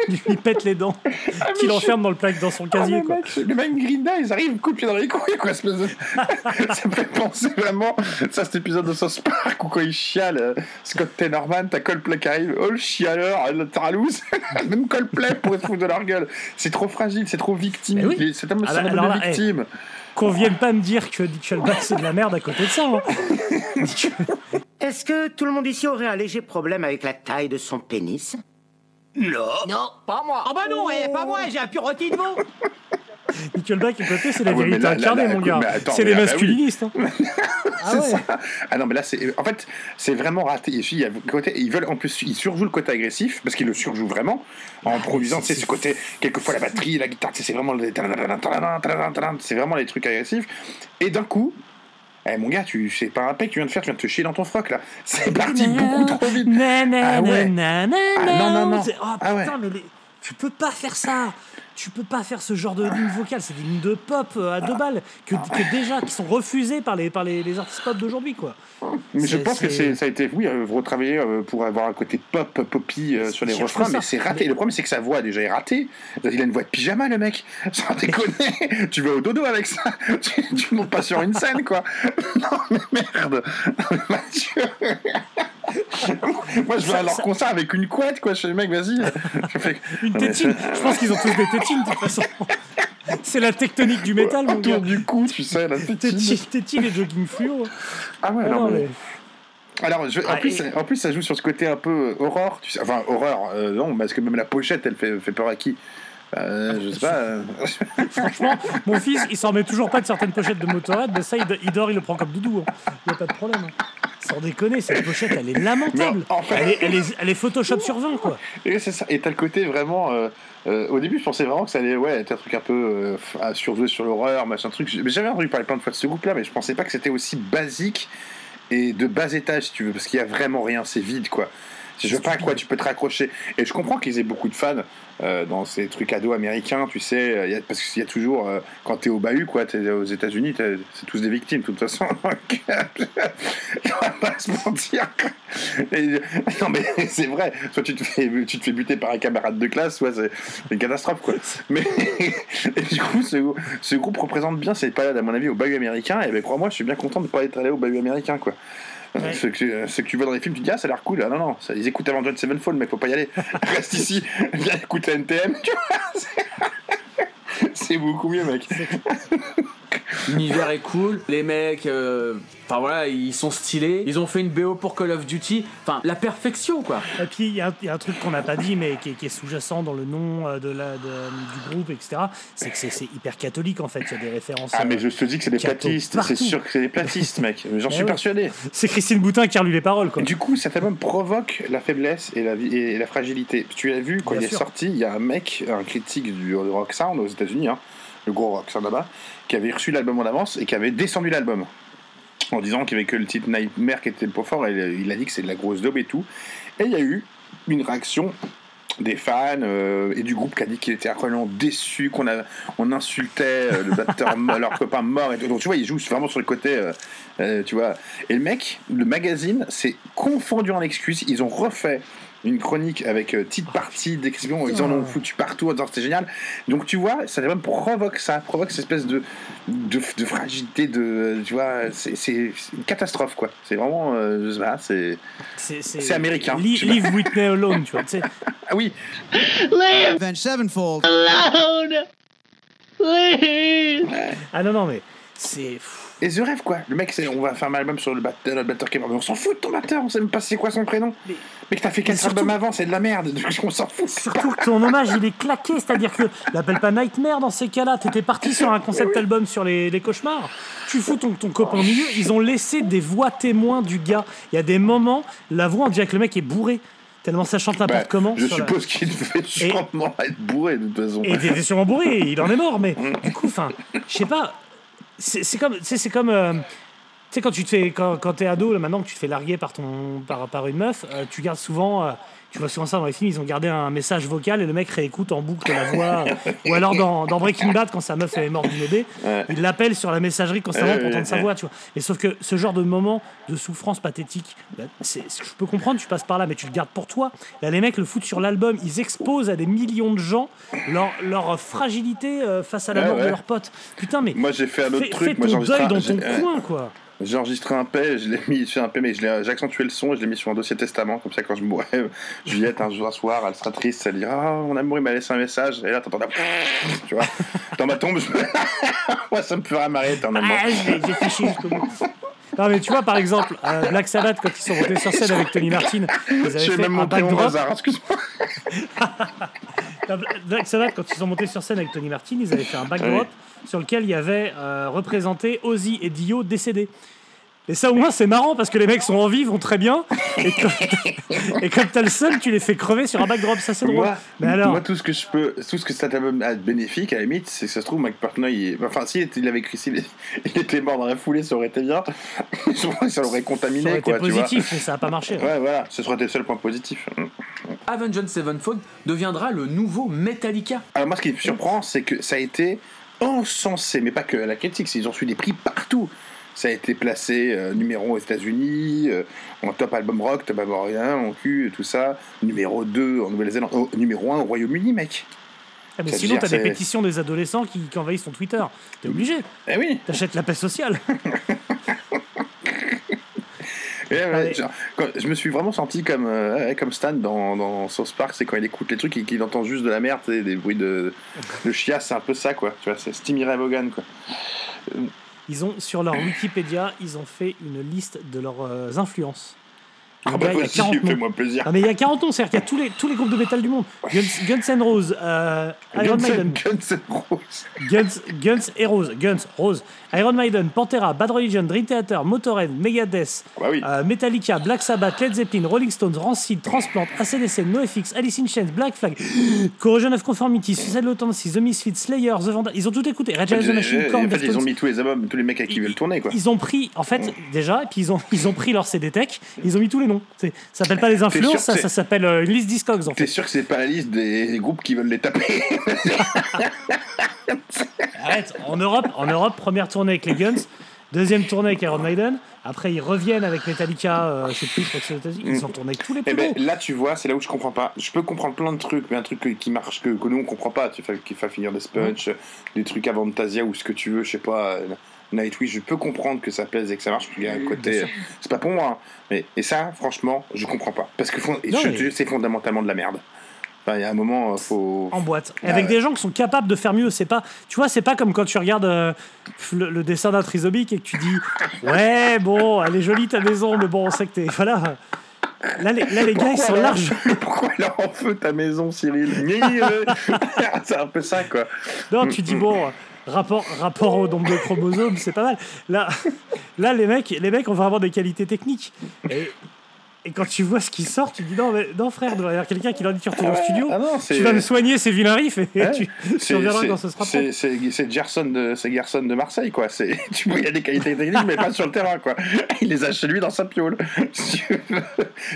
Qui lui pète les dents, qui mais l'enferme dans, le plaque, dans son Ah, casier, le quoi. mec, le mec Green Day, ils arrivent, coup de pied dans les couilles, quoi. espèce de- ça me fait penser vraiment, ça, cet épisode de South Park où quand il chiale, euh, Scott Tenorman, t'as Coldplay qui arrive, oh le chialeur, le taralouse, même Coldplay pourrait se foutre de leur gueule. C'est trop fragile, c'est trop victime. Oui. C'est un Ah de là, eh. victime. Qu'on vienne pas me dire que Nickelback c'est de la merde à côté de ça. hein. Est-ce que tout le monde ici aurait un léger problème avec la taille de son pénis? Non, pas moi. Ah bah non, eh, pas moi, j'ai un pur rôti de veau. Nickelback, côté, c'est la Ah ouais, mais vérité là- incarnée, là, mon écoute, gars. C'est les là, bah oui. masculinistes. hein. Ah C'est ouais. ça. Ah non, mais là, c'est. En fait, c'est vraiment raté. Il y a le côté, ils veulent en plus, ils surjouent le côté agressif parce qu'ils le surjouent vraiment en improvisant. Tu sais, ce côté, quelquefois la batterie, la guitare, sais, c'est vraiment le. C'est vraiment les trucs agressifs. Et d'un coup. Eh mon gars, tu c'est pas un pec que tu viens de faire, tu viens de te chier dans ton froc là. C'est parti beaucoup trop vite. Ah ouais. na, na, Ah na. non, non, non. C'est- Oh Ah ouais. putain, mais les- tu peux pas faire ça. Tu peux pas faire ce genre de ligne vocale. C'est des lignes de pop euh, à deux balles que, que déjà qui sont refusées par les, par les, les artistes pop d'aujourd'hui, quoi. Mais je pense que ça a été, oui, euh, retravaillé euh, pour avoir un côté pop, poppy euh, sur les refrains, mais c'est raté. Mais- Le problème, c'est que sa voix déjà est ratée. Il a une voix de pyjama, le mec. Sans déconner. tu vas au dodo avec ça. Tu, tu montes pas sur une scène, quoi. Non, mais merde. Mathieu. Moi, je vais à leur concert avec une couette, quoi. Je fais, mec, vas-y. Fais- Une tétine. Je pense qu'ils ont tous des tétines, de toute façon. C'est la tectonique du métal, mon gars. Du cou, tu sais, la tétine. Tétine, et jogging fluo. Ah ouais, Ah non, mais- Alors, je- en, Ah, plus, et- en plus, ça joue sur ce côté un peu euh, horreur. Tu sais, enfin, horreur, euh, non, parce que même la pochette, elle fait, fait peur à qui? Euh, Je sais pas. euh, Franchement, mon fils, il s'en remet toujours pas de certaines pochettes de Motorhead, mais ça, il, do- il dort, il le prend comme doudou. hein. Il n'y a pas de problème. hein. Sans déconner, cette pochette, elle est lamentable. Mais en fait- elle, est, elle, est, elle est Photoshop sur 20, quoi. Et c'est ça. Et t'as le côté vraiment. euh, euh, au début, je pensais vraiment que ça allait ouais, être un truc un peu euh, surjouer sur l'horreur, machin truc. Mais J'avais entendu parler plein de fois de ce groupe-là, mais je pensais pas que c'était aussi basique et de bas étage, si tu veux, parce qu'il y a vraiment rien, c'est vide, quoi. Je sais pas à quoi tu peux te raccrocher. Et je comprends qu'ils aient beaucoup de fans euh, dans ces trucs ados américains, tu sais, euh, parce qu'il y a toujours, euh, quand t'es au bahut, quoi, t'es aux États-Unis, c'est tous des victimes, de toute façon. On va pas se mentir. Non, mais c'est vrai, soit tu te, fais, tu te fais buter par un camarade de classe, soit c'est une catastrophe, quoi. Mais du coup, ce, ce groupe représente bien cette période, à mon avis, au bahut américain, et ben, crois-moi, je suis bien content de pas être allé au bahut américain, quoi. Ouais. Ce, que, ce que tu vois dans les films, tu te dis, ah, ça a l'air cool. Ah non, non, ça, ils écoutent Avenged Sevenfold, mais faut pas y aller. Reste ici, viens écouter NTM, tu vois. c'est- C'est beaucoup mieux, mec. L'univers est cool, les mecs, euh, enfin voilà, ils sont stylés. Ils ont fait une BO pour Call of Duty. Enfin, la perfection, quoi. Et puis, il y, a un- il y a un truc qu'on n'a pas dit, mais qui est, qui est sous-jacent dans le nom euh, de la, de- du groupe, etc. C'est que c'est hyper catholique, en fait. Il y a des références. Ah, euh, mais je te dis que c'est des Catho platistes. C'est sûr que c'est des platistes, mec. J'en Eh suis ouais. persuadé. C'est Christine Boutin qui a relu les paroles, quoi. Du coup, cet album provoque la faiblesse et la, vie- et la fragilité. Tu l'as vu, quand Bien il est sorti, il y a un mec, un critique du, du Rock Sound aux États-Unis, hein, le gros Rock là-bas, qui avait reçu l'album en avance et qui avait descendu l'album. En disant qu'il n'y avait que le titre Nightmare qui était point fort, et il a dit que c'est de la grosse daube et tout. Et il y a eu une réaction des fans euh, et du groupe qui a dit qu'il était incroyablement déçu, qu'on on insultait euh, le batteur, leur copain mort et tout. Donc tu vois, il joue vraiment sur le côté, euh, euh, tu vois. Et le mec, le magazine, s'est confondu en excuses. Ils ont refait une chronique avec euh, petite partie d'expression, ils en ont foutu partout en disant que c'était génial. Donc tu vois, ça même provoque ça, provoque cette espèce de, de, de fragilité, de, tu vois, c'est une catastrophe quoi. C'est vraiment, euh, je sais pas, c'est. Américain. Leave Whitney alone, tu vois. tu sais. Ah oui, Avenged Sevenfold. Ah non, non, mais c'est. Et The Rêve, quoi. Le mec, c'est, on va faire un album sur le batteur, le batteur qui est mort. Mais on s'en fout de ton batteur, on sait même pas c'est quoi son prénom. Mais- Mais que t'as fait quatre surtout- albums avant, c'est de la merde. Donc on s'en fout. Surtout que ton hommage, il est claqué, c'est-à-dire que l'appelle pas Nightmare dans ces cas-là. T'étais parti sur un concept album sur les, les cauchemars. Tu fous ton, ton copain au milieu. Ils ont laissé des voix témoins du gars. Il y a des moments, la voix, on dirait que le mec est bourré. Tellement ça chante n'importe Bah, comment. je la- suppose qu'il devait sûrement être bourré de toute façon. Et il était sûrement bourré, il en est mort, mais du coup, enfin, je sais pas. C'est comme, c'est comme, euh, tu sais, quand tu te quand, quand t'es ado, maintenant que tu te fais larguer par ton, par, par une meuf, euh, tu gardes souvent, euh, tu vois souvent ça dans les films, ils ont gardé un message vocal et le mec réécoute en boucle la voix. ou alors dans, dans Breaking Bad, quand sa meuf est morte du bébé, Ouais. il l'appelle sur la messagerie constamment pour entendre sa voix, tu vois. Et sauf que ce genre de moment de souffrance pathétique, bah, c'est, je peux comprendre, tu passes par là, mais tu le gardes pour toi. Là, les mecs le foutent sur l'album, ils exposent à des millions de gens leur, leur fragilité euh, face à la Ouais, mort de leurs potes. Putain, mais Moi, j'ai fait un autre fais, truc. fais ton deuil dans ton coin, quoi. J'ai enregistré un paix, je l'ai mis sur un paix, mais l'ai- j'ai accentué le son et je l'ai mis sur un dossier testament. Comme ça, quand je mourrais, Juliette, un jour, un soir, elle sera triste, elle dira Ah, mon amour, il m'a laissé un message. Et là, t'entends Tu vois, dans ma tombe, je... moi, ça me fera marrer éternellement. Ah, j'ai. Non, mais tu vois, par exemple, euh, Black Sabbath, quand ils sont montés sur scène avec Tony Martin, ils avaient fait même un backdrop. hasard, excuse-moi. Black Sabbath, quand ils sont montés sur scène avec Tony Martin, ils avaient fait un backdrop sur lequel il y avait euh, représenté Ozzy et Dio décédés. Et ça, au moins, c'est marrant parce que les mecs sont en vie, vont très bien. Et comme, et comme t'as le seum, tu les fais crever sur un backdrop. Ça, c'est drôle. Moi, Mais alors, moi, tout ce que je peux, tout ce que cet album a de bénéfique, à la limite, c'est que ça se trouve, Mike Portnoy, il... enfin, s'il était- il avait écrit, s'il il était mort dans la foulée, ça aurait été bien. Je crois que ça l'aurait ça contaminé, aurait été quoi, tu vois. positif, mais ça n'a pas marché. Ouais, voilà, ce serait été le seul point positif. Avenged Sevenfold deviendra le nouveau Metallica. Alors moi, ce qui me surprend, c'est que ça a été encensé, mais pas que à la critique, ils ont reçu des prix partout. Ça a été placé euh, numéro 1 aux États-Unis, euh, en top album rock, top album rien, en cul, tout ça. Numéro 2 en Nouvelle-Zélande, oh, numéro 1 au Royaume-Uni, mec. Ah, mais Ça sinon, t'as des pétitions des adolescents qui, qui envahissent ton Twitter. T'es obligé. Eh oui. T'achètes la paix sociale. Eh ouais, Allez. genre, quand- je me suis vraiment senti comme, euh, comme Stan dans, dans South Park, c'est quand il écoute les trucs et qu'il entend juste de la merde, sais, des bruits de, de chiasse, c'est un peu ça, quoi. Tu vois, c'est Timmy Ray Vaughan, quoi. Ils ont, sur leur Wikipédia, ils ont fait une liste de leurs euh, influences. Ah bah, il y a vas-y, 40 noms. fais-moi plaisir. Ah mais il y a 40 noms, c'est-à-dire qu'il y a tous les, tous les groupes de métal du monde. Guns, Guns N' Roses, euh, Iron Guns Maiden, Guns N' Roses. Guns, Guns et Roses, Guns, Rose, Iron Maiden, Pantera, Bad Religion, Dream Theater, Motorhead, Megadeth, Ah bah oui. euh, Metallica, Black Sabbath, Led Zeppelin, Rolling Stones, Rancid, Transplant, ACDC, NoFX, Alice in Chains, Black Flag, Corrosion of Conformity, Suicide Tendencies, The Misfits, Slayer, The Vandals, ils ont tout écouté. The Machine, Euh, Korn, en fait, ils ont mis tous les albums, tous les mecs avec qui veulent tourner, quoi. Ils ont pris, en fait, déjà, et puis ils ont, ils ont pris leur CD Tech, ils ont mis tous les C'est- Ça s'appelle pas les influences, ça, s'appelle euh, une liste Discogs, en T'es sûr que c'est pas la liste des groupes qui veulent les taper Arrête, en Europe, en Europe, première tournée avec les Guns, deuxième tournée avec Iron Maiden, après ils reviennent avec Metallica, euh, je sais plus, je crois que c'est ils ont tourné avec tous les plus Eh ben, gros. là, tu vois, c'est là où je comprends pas. Je peux comprendre plein de trucs, mais un truc que- qui marche que, que nous on comprend pas. Tu fais qui fait finir des sponges, des trucs avant Fantasia ou ce que tu veux, je sais pas. euh, Nightwish, je peux comprendre que ça plaise et que ça marche. Il y a un côté, c'est pas pour moi. hein. Mais et ça, franchement, je comprends pas parce que fond- mais- c'est fondamentalement de la merde. Enfin, il y a un moment, euh, faut. en boîte. Ah avec ouais. des gens qui sont capables de faire mieux. C'est pas, tu vois, c'est pas comme quand tu regardes euh, le, le dessin d'un trisomique et que tu dis, ouais, bon, elle est jolie ta maison, mais bon, on sait que t'es, voilà. Là, les, là, les gars, ils sont larges. Pourquoi elle en feu ta maison, Cyril? Euh, C'est un peu ça, quoi. Non, tu dis bon, rapport, au nombre de chromosomes, c'est pas mal. Là, là les mecs, les mecs ont vraiment des qualités techniques. Et quand tu vois ce qui sort, tu dis non, mais, non frère, il doit y avoir quelqu'un qui leur dit tu retournes au studio. Ah non, c'est- tu vas me soigner ces vilains riffs et Ouais. tu, tu reviendras quand ce sera propre. C'est Gerson de, c'est Gerson de Marseille, quoi. Tu vois, il y a des qualités techniques, mais pas sur le terrain, quoi. Il les a chez lui dans sa veux.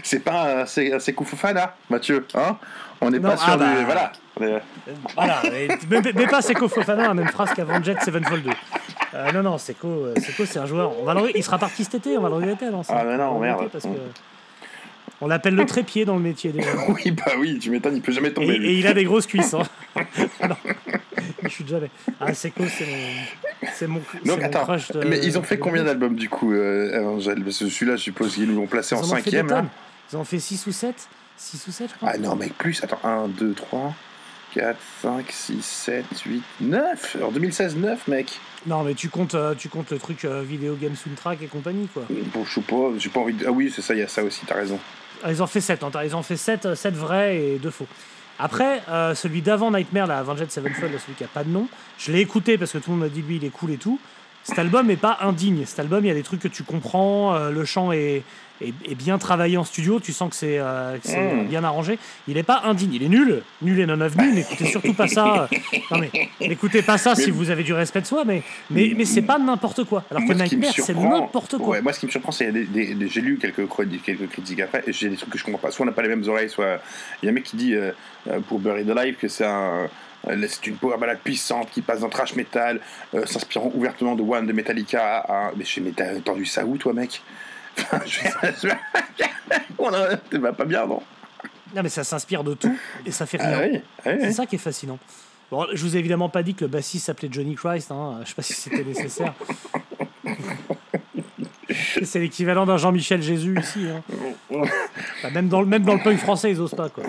C'est pas un- c'est Koufouffana, Mathieu. Hein On n'est Non, pas sur ah bah. du. Voilà. Mais, mais pas Seco Fofana, la même phrase qu'avant Jet Sevenfold 2. Euh, non, non, Seco, euh, c'est un joueur. On va le- il sera parti cet été, on va le regretter ça. Ah, mais non, merde. regretter Parce que on l'appelle le trépied dans le métier déjà. Oui, bah oui, tu m'étonnes, il peut jamais Et, tomber. et lui. il a des grosses cuisses. Hein. non, il chute jamais. Ah, c'est mon, c'est mon, c'est Donc mon attends, crush de- mais ils ont fait combien d'albums du coup, euh, Angèle Parce que celui-là, je suppose qu'ils l'ont placé Ils en cinquième tonnes. Ils en ont fait 6 ou 7 6 ou 7, je crois. Ah non, mec, plus. Attends, 1, 2, 3, 4, 5, 6, 7, 8, 9. En 2016, 9, mec. Non, mais tu comptes, euh, tu comptes le truc euh, vidéo game soundtrack et compagnie, quoi. Bon, je sais pas, j'ai pas envie de. Ah oui, c'est ça, il y a ça aussi, t'as raison. Ah, Ils ont fait 7, ils ont fait 7, 7 vrais et 2 faux. Après, euh, celui d'avant Nightmare, là, Avenged Sevenfold, là, celui qui a pas de nom, je l'ai écouté parce que tout le monde m'a dit lui il est cool et tout. Cet album est pas indigne. Cet album, il y a des trucs que tu comprends, euh, le chant est, est, est bien travaillé en studio, tu sens que c'est euh, Mm. euh, bien arrangé. Il est pas indigne, il est nul, nul et non avenu. N'écoutez surtout pas ça. euh, Non mais n'écoutez pas ça si vous avez du respect de soi, mais mais, mais c'est pas n'importe quoi. Alors que Nightmare, c'est n'importe quoi. Ouais, moi, ce qui me surprend, c'est j'ai lu quelques, quelques critiques après, et j'ai des trucs que je comprends pas. Soit on n'a pas les mêmes oreilles, soit il y a un mec qui dit euh, pour Buried Alive que c'est un. C'est une power ballade puissante qui passe d'un trash metal, euh, s'inspirant ouvertement de One de Metallica à. Mais t'as entendu ça où, toi, mec? T'es bah, pas bien, non Non mais ça s'inspire de tout et ça fait rien. Ah oui, ah oui, C'est oui. ça qui est fascinant. Bon, je vous ai évidemment pas dit que le bassiste s'appelait Johnny Christ. Hein. Je sais pas si c'était nécessaire. C'est l'équivalent d'un Jean-Michel Jésus ici. hein. Enfin, même, dans le, même dans le punk français, ils osent pas. Quoi.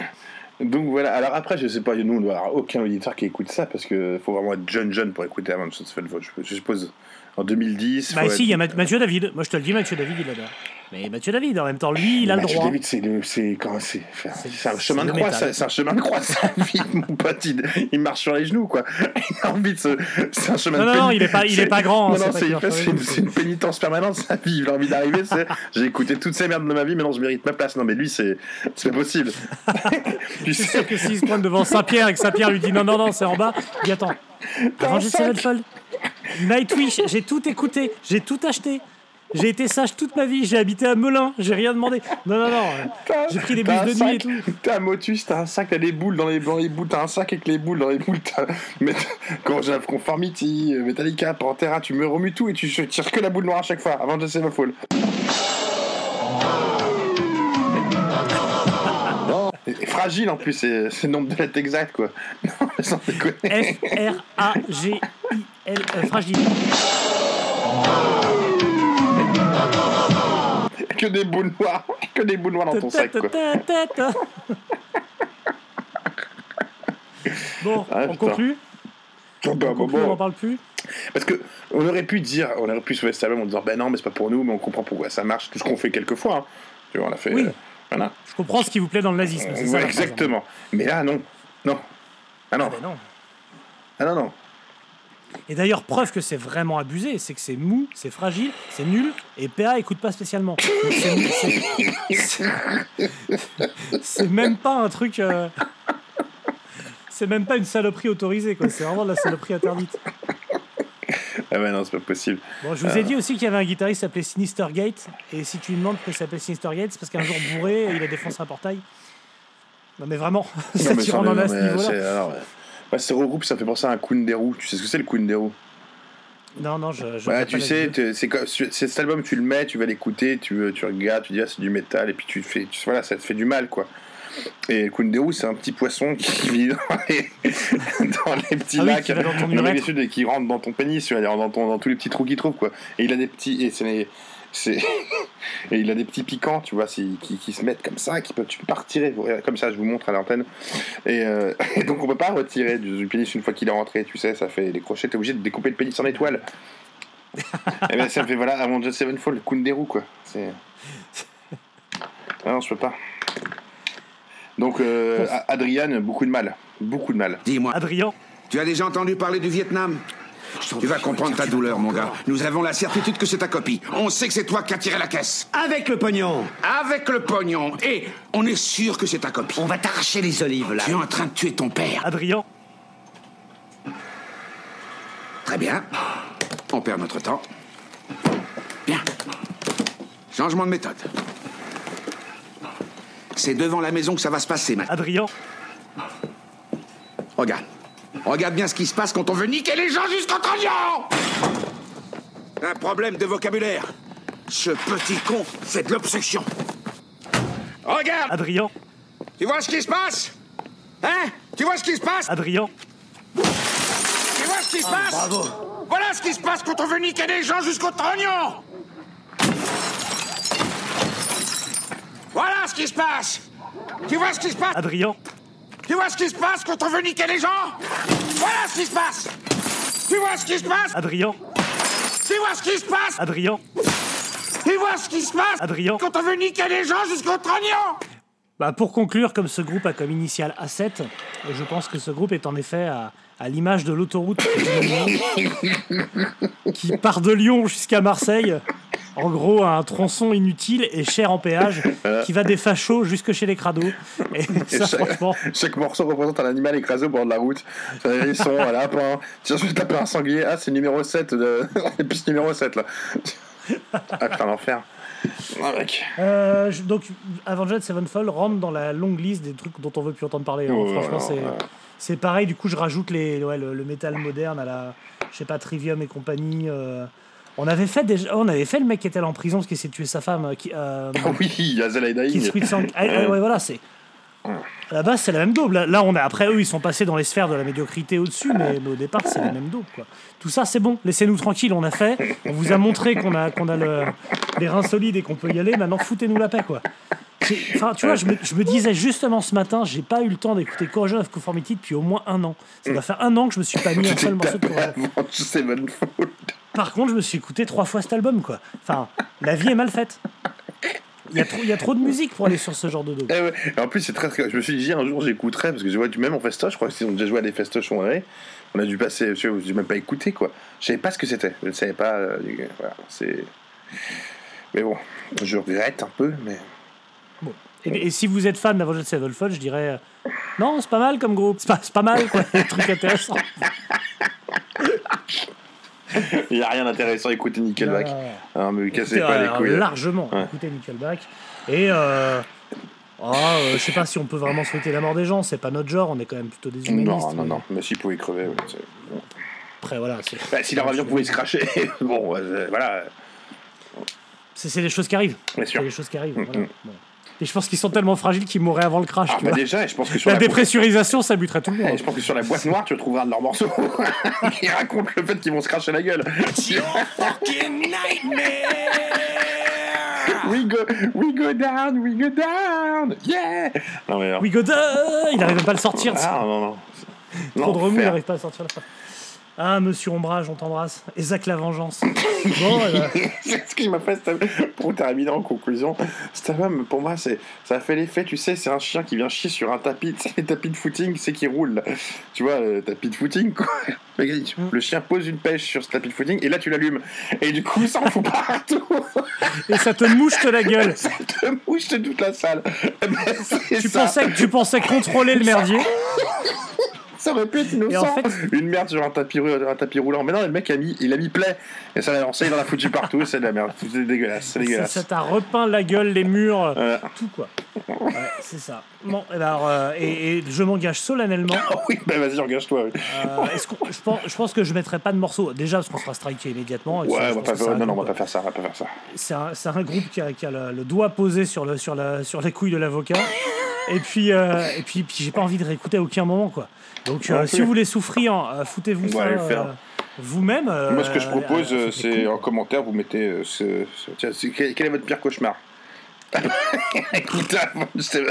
Donc voilà, alors après, je sais pas, nous, on doit avoir aucun auditeur qui écoute ça parce que faut vraiment être jeune, jeune pour écouter Avenged Sevenfold. Je suppose en 2010. Bah si, il y a Mathieu David. Moi je te le dis, Mathieu David, il adore. Mais Mathieu David, en même temps, lui, il a le Mathieu droit. David, c'est le, c'est quand c'est, C'est- un chemin de croix, c'est un chemin de croix, sa vie, mon pote, il, il marche sur les genoux, quoi. Il a envie de se, c'est un chemin Non, de non, non, il est pas- il est pas grand, Non, c'est non, une, pénitence permanente, sa vie. Il a envie d'arriver, c'est, j'ai écouté toutes ces merdes de ma vie, maintenant je mérite ma place. Non, mais lui, c'est, c'est pas possible. tu sais, sûr que s'il se pointe devant Saint-Pierre et que Saint-Pierre lui dit non, non, non, c'est en bas, il dit attends. Avenged sac Sevenfold, Nightwish, j'ai tout écouté, j'ai tout acheté. J'ai été sage toute ma vie, j'ai habité à Melun, j'ai rien demandé. Non, non, non. J'ai pris des bus de nuit et sac, tout. T'as un motus, t'as un sac, t'as des boules dans les, dans les boules, t'as un sac avec les boules dans les boules, t'as, mais quand j'ai Conformity, Metallica, Pantera, tu me remues tout et tu tires que la boule noire à chaque fois, avant de Sevenfold. Et- et fragile en plus, c'est le nombre de lettres exact quoi. Non, mais sans déconner. F-R-A-G-I-L, euh, fragile. Que des boules noires, que des boules noires dans ton sac quoi. Bon, Ah, on conclut Bon, bah, On bon, conclut, on bon. en parle plus Parce que on aurait pu dire, on aurait pu sauver cet album en disant ben non mais c'est pas pour nous, mais on comprend pourquoi ça marche, tout ce qu'on fait quelquefois. hein. Tu vois, on l'a fait. Oui. euh, voilà. Je comprends ce qui vous plaît dans le nazisme. ça, phrase. exactement. Mais là, non. Non. Ah non. Ah non. Ah non, non. Et d'ailleurs, preuve que c'est vraiment abusé, c'est que c'est mou, c'est fragile, c'est nul, et PA écoute pas spécialement. C'est même pas un truc. euh, C'est même pas une saloperie autorisée, quoi. C'est vraiment de la saloperie interdite. Ah ouais, non, c'est pas possible. Bon, je vous ai dit aussi qu'il y avait un guitariste qui s'appelait Sinister Gate, et si tu lui demandes pourquoi il s'appelle Sinister Gate, c'est parce qu'un jour bourré, il a défoncé un portail. Non mais vraiment, ça tu mais à ce niveau-là. ouais. Ce regroupe, ça fait penser à un Kunderu. Tu sais ce que c'est le Kunderu Non, non, je. je Ouais, vois tu sais, c'est cet album, tu le mets, tu vas l'écouter, tu, tu regardes, tu dis ah, c'est du métal, et puis tu fais, tu- voilà, ça te fait du mal, quoi. Et le Kunderu, c'est un petit poisson qui vit dans les, dans les petits Ah lacs dans Sud et qui rentre dans ton pénis, tu vois, dans, ton- dans tous les petits trous qu'il trouve, quoi. Et il a des petits, et c'est et il a des petits piquants, tu vois, qui, qui se mettent comme ça, qui peuvent, tu peux pas retirer, comme ça, je vous montre à l'antenne. Et, euh, et donc on peut pas retirer du, du pénis une fois qu'il est rentré, tu sais, ça fait les crochets, t'es obligé de découper le pénis en étoiles. et ben ça me fait voilà, avant Just Sevenfold, le Kunderu quoi. C'est. Ah non, je peux pas. Donc euh, Adrian, beaucoup de mal, beaucoup de mal. Dis-moi, Adrien, tu as déjà entendu parler du Vietnam Tu vas comprendre ta douleur, mon gars. Nous avons la certitude que c'est ta copie. On sait que c'est toi qui as tiré la caisse. Avec le pognon Avec le pognon. Et on est sûr que c'est ta copie. On va t'arracher les olives, là. Tu es en train de tuer ton père. Adrien, Très bien. On perd notre temps. Bien. Changement de méthode. C'est devant la maison que ça va se passer maintenant. Adrien, Regarde. Regarde bien ce qui se passe quand on veut niquer les gens jusqu'au trognon Un problème de vocabulaire. Ce petit con fait de l'obstruction. Regarde Adrien, Tu vois ce qui se passe? Hein? Tu vois ce qui se passe? Adrien, Tu vois ce qui se passe? Voilà ce qui se passe quand on veut niquer des gens jusqu'au trognon Voilà ce qui se passe. Tu vois ce qui se passe? Adrien, Tu vois ce qui se passe quand on veut niquer les gens? Voilà ce qui se passe. Tu vois ce qui se passe? Adrien, Tu vois ce qui se passe? Adrien, Tu vois ce qui se passe? Adrien. quand on veut niquer les gens jusqu'au trognon. Bah, pour conclure, comme ce groupe a comme initial A7, et je pense que ce groupe est en effet à, à l'image de l'autoroute qui part de Lyon jusqu'à Marseille. En gros, un tronçon inutile et cher en péage qui va des fachos jusque chez les crados. Et Et ça, chaque, franchement, chaque morceau représente un animal écrasé au bord de la route. Un hérisson, un lapin. Tiens, je vais taper un sanglier. Ah, c'est numéro 7. De... C'est plus numéro 7 là. Ah putain, l'enfer. Ah, euh, je- donc Avenged Sevenfold rentre dans la longue liste des trucs dont on veut plus entendre parler. hein. Franchement, c'est c'est pareil. Du coup, je rajoute les, ouais, le, le métal moderne à la, je sais pas, Trivium et compagnie. euh. On avait fait déjà, on avait fait le mec qui était allé en prison parce qu'il s'est tué sa femme. euh, Qui, euh, Ah oui, Hazel. Sweetsong. Ah, ouais, voilà, c'est. À la base, c'est la même daube. Là, là, on est après eux, ils sont passés dans les sphères de la médiocrité au-dessus, mais, mais au départ, c'est la même daube. Quoi. Tout ça, c'est bon. Laissez-nous tranquilles, on a fait. On vous a montré qu'on a, qu'on a le- les reins solides et qu'on peut y aller. Maintenant, foutez-nous la paix, quoi. Enfin, tu vois, je me, je me disais justement ce matin, j'ai pas eu le temps d'écouter Corrosion of Conformity depuis au moins un an. Ça doit faire un an que je me suis pas mis un seul morceau de Corrosion. Par contre, je me suis écouté trois fois cet album, quoi. Enfin, la vie est mal faite. Il y, a trop, il y a trop de musique pour aller sur ce genre de dos. Eh ouais. En plus, c'est très, très. Je me suis dit, un jour, j'écouterai, parce que je vois du même en festoche, je crois qu'ils ont déjà joué à des festoches en vrai. On a dû passer, je n'ai même pas écouté, quoi. Je savais pas ce que c'était. Je ne savais pas. euh, voilà, c'est. Mais bon, je regrette un peu, mais. Et, et si vous êtes fan d'Avenged Sevenfold, je dirais euh, non, c'est pas mal comme groupe. C'est pas, pas mal, quoi. Un truc intéressant. Il n'y a rien d'intéressant à écouter Nickelback. Non, mais cassez Écoutez, pas les euh, couilles. Largement. Ouais. Écoutez Nickelback. Et euh, oh, euh, je sais pas si on peut vraiment souhaiter la mort des gens. C'est pas notre genre. On est quand même plutôt des humanistes. Non, non, non. Mais s'il pouvait crever, ouais. Après, voilà. Bah, si leur avion pouvait se cracher, bon, euh, voilà. C'est des choses qui arrivent. Bien sûr. C'est des choses qui arrivent. Mm, voilà. mm. Bon. Et je pense qu'ils sont tellement fragiles qu'ils mourraient avant le crash. Ah, tu bah vois. déjà, je pense que sur La la, dépressurisation, ça buterait tout le monde. je pense que sur la boîte noire, tu retrouveras de leurs morceaux qui racontent le fait qu'ils vont se cracher la gueule. we go, we go down, we go down, yeah. Non mais non. We go down Il n'arrive même pas à le sortir. Ah non non. Trop de remous, il n'arrive pas à sortir la fin. Ah, monsieur Ombrage, on t'embrasse. Et Zach la vengeance. Bon, c'est ce qui m'a fait, pour terminer en conclusion, cet pour moi, c'est, ça a fait l'effet, tu sais, c'est un chien qui vient chier sur un tapis, tu sais, les tapis de footing, c'est qui roule, tu vois, le tapis de footing, quoi. Le il- Le chien pose une pêche sur ce tapis de footing, et là, tu l'allumes. Et du coup, ça en fout partout. et ça te mouche la gueule. ça te mouche de toute la salle. Ben, Tu ça. pensais, que- tu pensais contrôler le merdier. Ça aurait pu être en innocent. fait- Une merde sur un tapis, rou- un tapis roulant. Mais non, le mec a mis, il a mis play. Et ça l'a lancé, il en a foutu partout. et C'est de la merde. C'est dégueulasse. C'est Ça dégueulasse. ça t'a repeint la gueule, les murs, Voilà. tout quoi. Ouais, c'est ça. Bon, et, ben, alors, euh, et, et je m'engage solennellement. Oh oui, bah vas-y, engage-toi. oui. Euh, je, pense, je pense que je mettrai pas de morceaux. Déjà parce qu'on sera striké immédiatement. ça, Ouais, on va pas faire, non, non, on va pas faire ça, on va pas faire ça. C'est un, c'est un groupe qui a, qui a le, le doigt posé sur, le, sur, la, sur les couilles de l'avocat. Et puis, euh, et puis, puis j'ai pas envie de réécouter à aucun moment, quoi. Donc, euh, si vous voulez souffrir, euh, foutez-vous ça euh, vous-même. Moi, ce que je propose, c'est en commentaire, vous mettez. ce, ce- tiens, quel, est votre pire cauchemar? Écoute, c'est.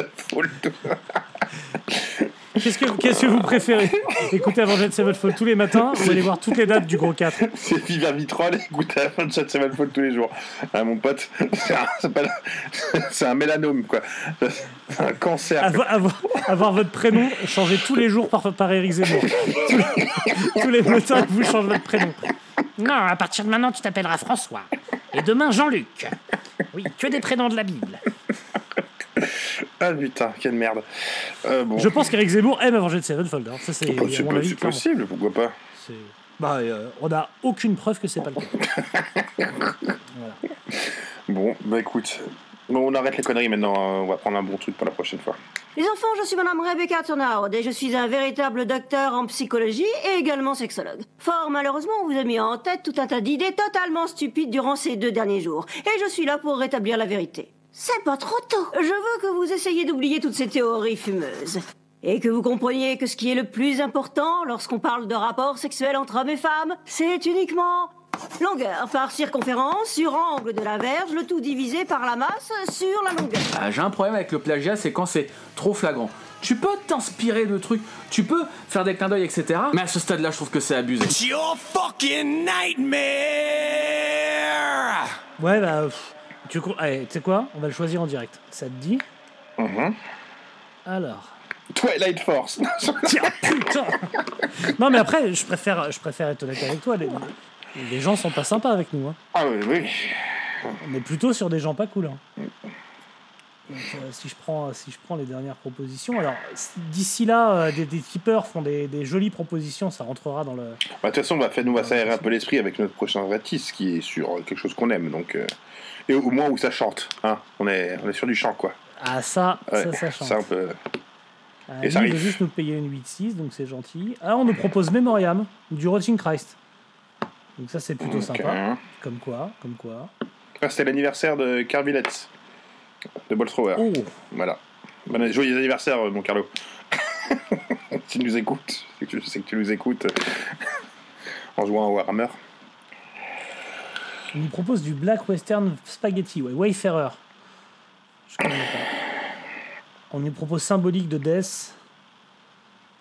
Qu'est-ce que, qu'est-ce que vous préférez Écoutez Avenged Sevenfold tous les matins, vous allez voir toutes les dates du gros 4. C'est Viva Vitrol, écoute, à la fin de cette semaine folle tous les jours. Ah, mon pote, c'est un, c'est pas- c'est un mélanome, quoi. C'est un cancer. Avoir, avoir- avoir votre prénom changé tous les jours par, par Eric Zemmour. Tous les, tous les matins, vous changez votre prénom. Non, à partir de maintenant, tu t'appelleras François. Et demain, Jean-Luc. Oui, que des prénoms de la Bible. Ah putain, quelle merde. Euh, bon. Je pense qu'Eric Zemmour aime Avenged Sevenfold. hein. Ça, c'est, Oh, possible, pourquoi pas Bah, euh, on n'a aucune preuve que c'est pas le cas. Bon, bah écoute. Bon, on arrête les conneries maintenant, hein. on va prendre un bon truc pour la prochaine fois. Les enfants, je suis Madame Rebecca Turnaud et je suis un véritable docteur en psychologie et également sexologue. Fort malheureusement, on vous a mis en tête tout un tas d'idées totalement stupides durant ces deux derniers jours. Et je suis là pour rétablir la vérité. C'est pas trop tôt. Je veux que vous essayiez d'oublier toutes ces théories fumeuses. Et que vous compreniez que ce qui est le plus important lorsqu'on parle de rapports sexuels entre hommes et femmes, c'est uniquement longueur par circonférence sur angle de la verge, le tout divisé par la masse sur la longueur. Ah, J'ai un problème avec le plagiat, c'est quand c'est trop flagrant. Tu peux t'inspirer de trucs, tu peux faire des clins d'œil, etc. Mais à ce stade-là, je trouve que c'est abusé. Your fucking nightmare! Ouais, bah. pff, tu allez, tu sais quoi On va le choisir en direct. Ça te dit Mhm. Alors. Twilight Force. Tiens, putain Non, mais après, je préfère, je préfère être honnête avec toi. Les, les gens sont pas sympas avec nous. hein. Ah oui, oui. On est plutôt sur des gens pas cool. hein. Donc, euh, si, je prends, si je prends les dernières propositions, alors d'ici là, euh, des, des tipeurs font des, des jolies propositions, ça rentrera dans le. Bah, De toute façon, on va, faire, nous, va s'aérer un peu l'esprit avec notre prochain Vatis qui est sur quelque chose qu'on aime. Donc, euh, Et au moins où ça chante. Hein on, est, on est sur du chant, quoi. Ah, ça, Ouais, ça, ça chante. Ça, on peut. Ah, Et ça arrive. juste nous payer une 8-6, donc c'est gentil. Ah, on nous propose Memoriam du Rotting Christ. Donc ça, c'est plutôt sympa. Comme quoi, comme quoi. Ah, C'était l'anniversaire de Carl Villets, de Ballthrower. Oh. Voilà. Bon, joyeux anniversaire, euh, mon Carlo. tu nous écoutes, tu- c'est que tu nous écoutes en jouant à Warhammer. On nous propose du Black Western Spaghetti, ouais, Wayfarer. Je connais pas. On nous propose Symbolique de Death.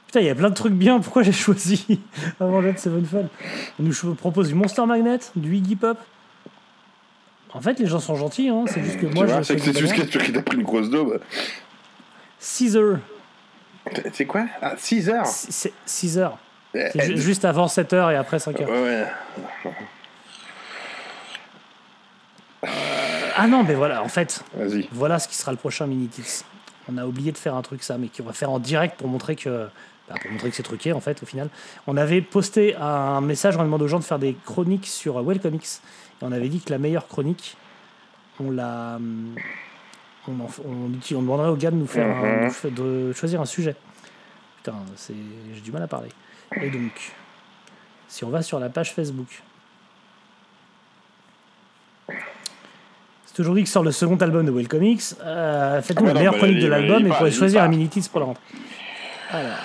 Putain, il y a plein de trucs bien, pourquoi j'ai choisi avant Jet Sevenfold? On nous propose du Monster Magnet, du Iggy Pop. En fait, les gens sont gentils, hein, c'est juste que moi je. c'est que c'est juste que tu as pris une grosse daube. Caesar. C'est quoi? Ah, 6 heures C'est 6 heures. Eh, eh, juste avant 7 heures et après 5 heures. Ouais, ouais. Ah non, mais voilà, en fait, voilà ce qui sera le prochain Minitix. On a oublié de faire un truc ça, mais qu'on va faire en direct pour montrer que, bah, pour montrer que c'est truqué en fait au final. On avait posté un message en demandant aux gens de faire des chroniques sur euh, Wellcomics. Et on avait dit que la meilleure chronique, on la, hum, on, en- on, demanderait aux gars de nous faire, Mhm. de choisir un sujet. Putain, c'est, j'ai du mal à parler. Et donc, si on va sur la page Facebook. C'est aujourd'hui que sort le second album de Wellcomics. Euh, Faites-nous Ah bah la non, meilleure bah, chronique de l'album et part, pourrez choisir un mini-titre pour la rentrée. Alors.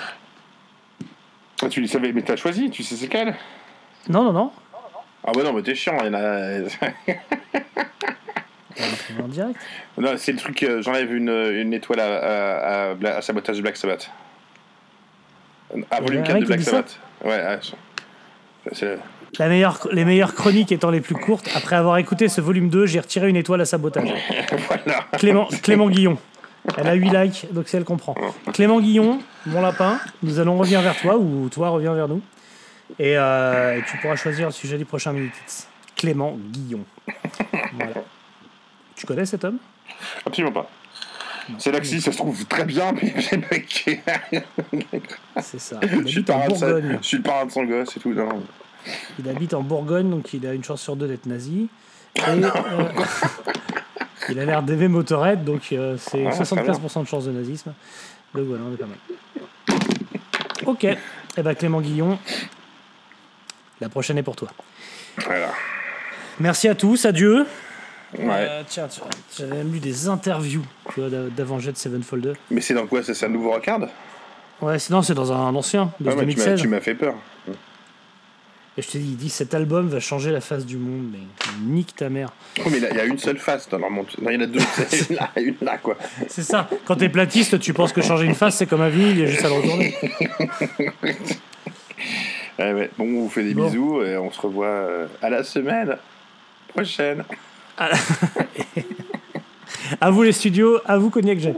Ah, tu le savais, mais t'as choisi, tu sais c'est quel Non, non, non. Ah bah non, mais t'es chiant, il y en a... En direct. non, c'est le truc, euh, j'enlève une, une étoile à, à, à Bla- à Sabotage de Black Sabbath. À y volume a un 4 mec de Black Sabbath. Ouais, C'est- La meilleure, les meilleures chroniques étant les plus courtes. Après avoir écouté ce volume 2, j'ai retiré une étoile à sabotage. voilà. Clément, Clément Guillon. Elle a 8 likes, donc c'est elle comprend. Clément Guillon, mon lapin, nous allons revenir vers toi, ou toi reviens vers nous. Et, euh, et tu pourras choisir le sujet du prochain Minute Hits. Clément Guillon. Voilà. Tu connais cet homme? Absolument pas. C'est là que si ça se trouve très bien, mais j'ai mec C'est ça. Je suis, le parrain de son gosse et tout. Non. Il habite en Bourgogne, donc il a une chance sur deux d'être nazi. Et, euh, il a l'air d'aimer Motorhead, donc euh, c'est Ah, très 75% de chance de nazisme. Donc voilà, on est pas mal. Ok, et ben Clément Guillon, la prochaine est pour toi. Voilà. Merci à tous, adieu. Ouais. Euh, tiens, tiens, j'avais même lu des interviews tu vois, d'A- d'Avenged Sevenfold. Mais c'est dans quoi? C'est un nouveau record? Ouais, sinon c'est dans un ancien, de Ah ouais, m'as- 2016. Tu m'as fait peur. Et je te dis, il dit cet album va changer la face du monde, mais nique ta mère. Oh, mais il y a une seule face dans leur monde. Non, il y en a deux. C'est une là une là, quoi. C'est ça. Quand t'es platiste, tu penses que changer une face, c'est comme un vinyle, il y a juste à le retourner. Ouais, ouais. Bon, on vous fait des Bon. bisous et on se revoit euh, à la semaine prochaine. À vous les studios, à vous Cognac Jet.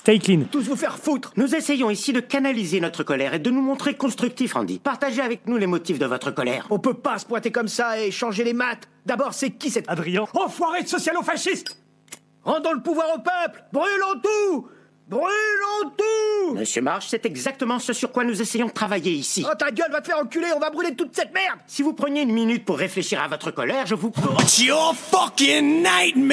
Stay clean. Tous vous faire foutre Nous essayons ici de canaliser notre colère et de nous montrer constructifs, Andy. Partagez avec nous les motifs de votre colère. On peut pas se pointer comme ça et changer les maths. D'abord, c'est qui cette... Adrien. Enfoiré de socialo-fasciste Rendons le pouvoir au peuple Brûlons tout Brûlons tout Monsieur Marsh, c'est exactement ce sur quoi nous essayons de travailler ici. Oh ta gueule, va te faire enculer, on va brûler toute cette merde Si vous preniez une minute pour réfléchir à votre colère, je vous... It's your fucking nightmare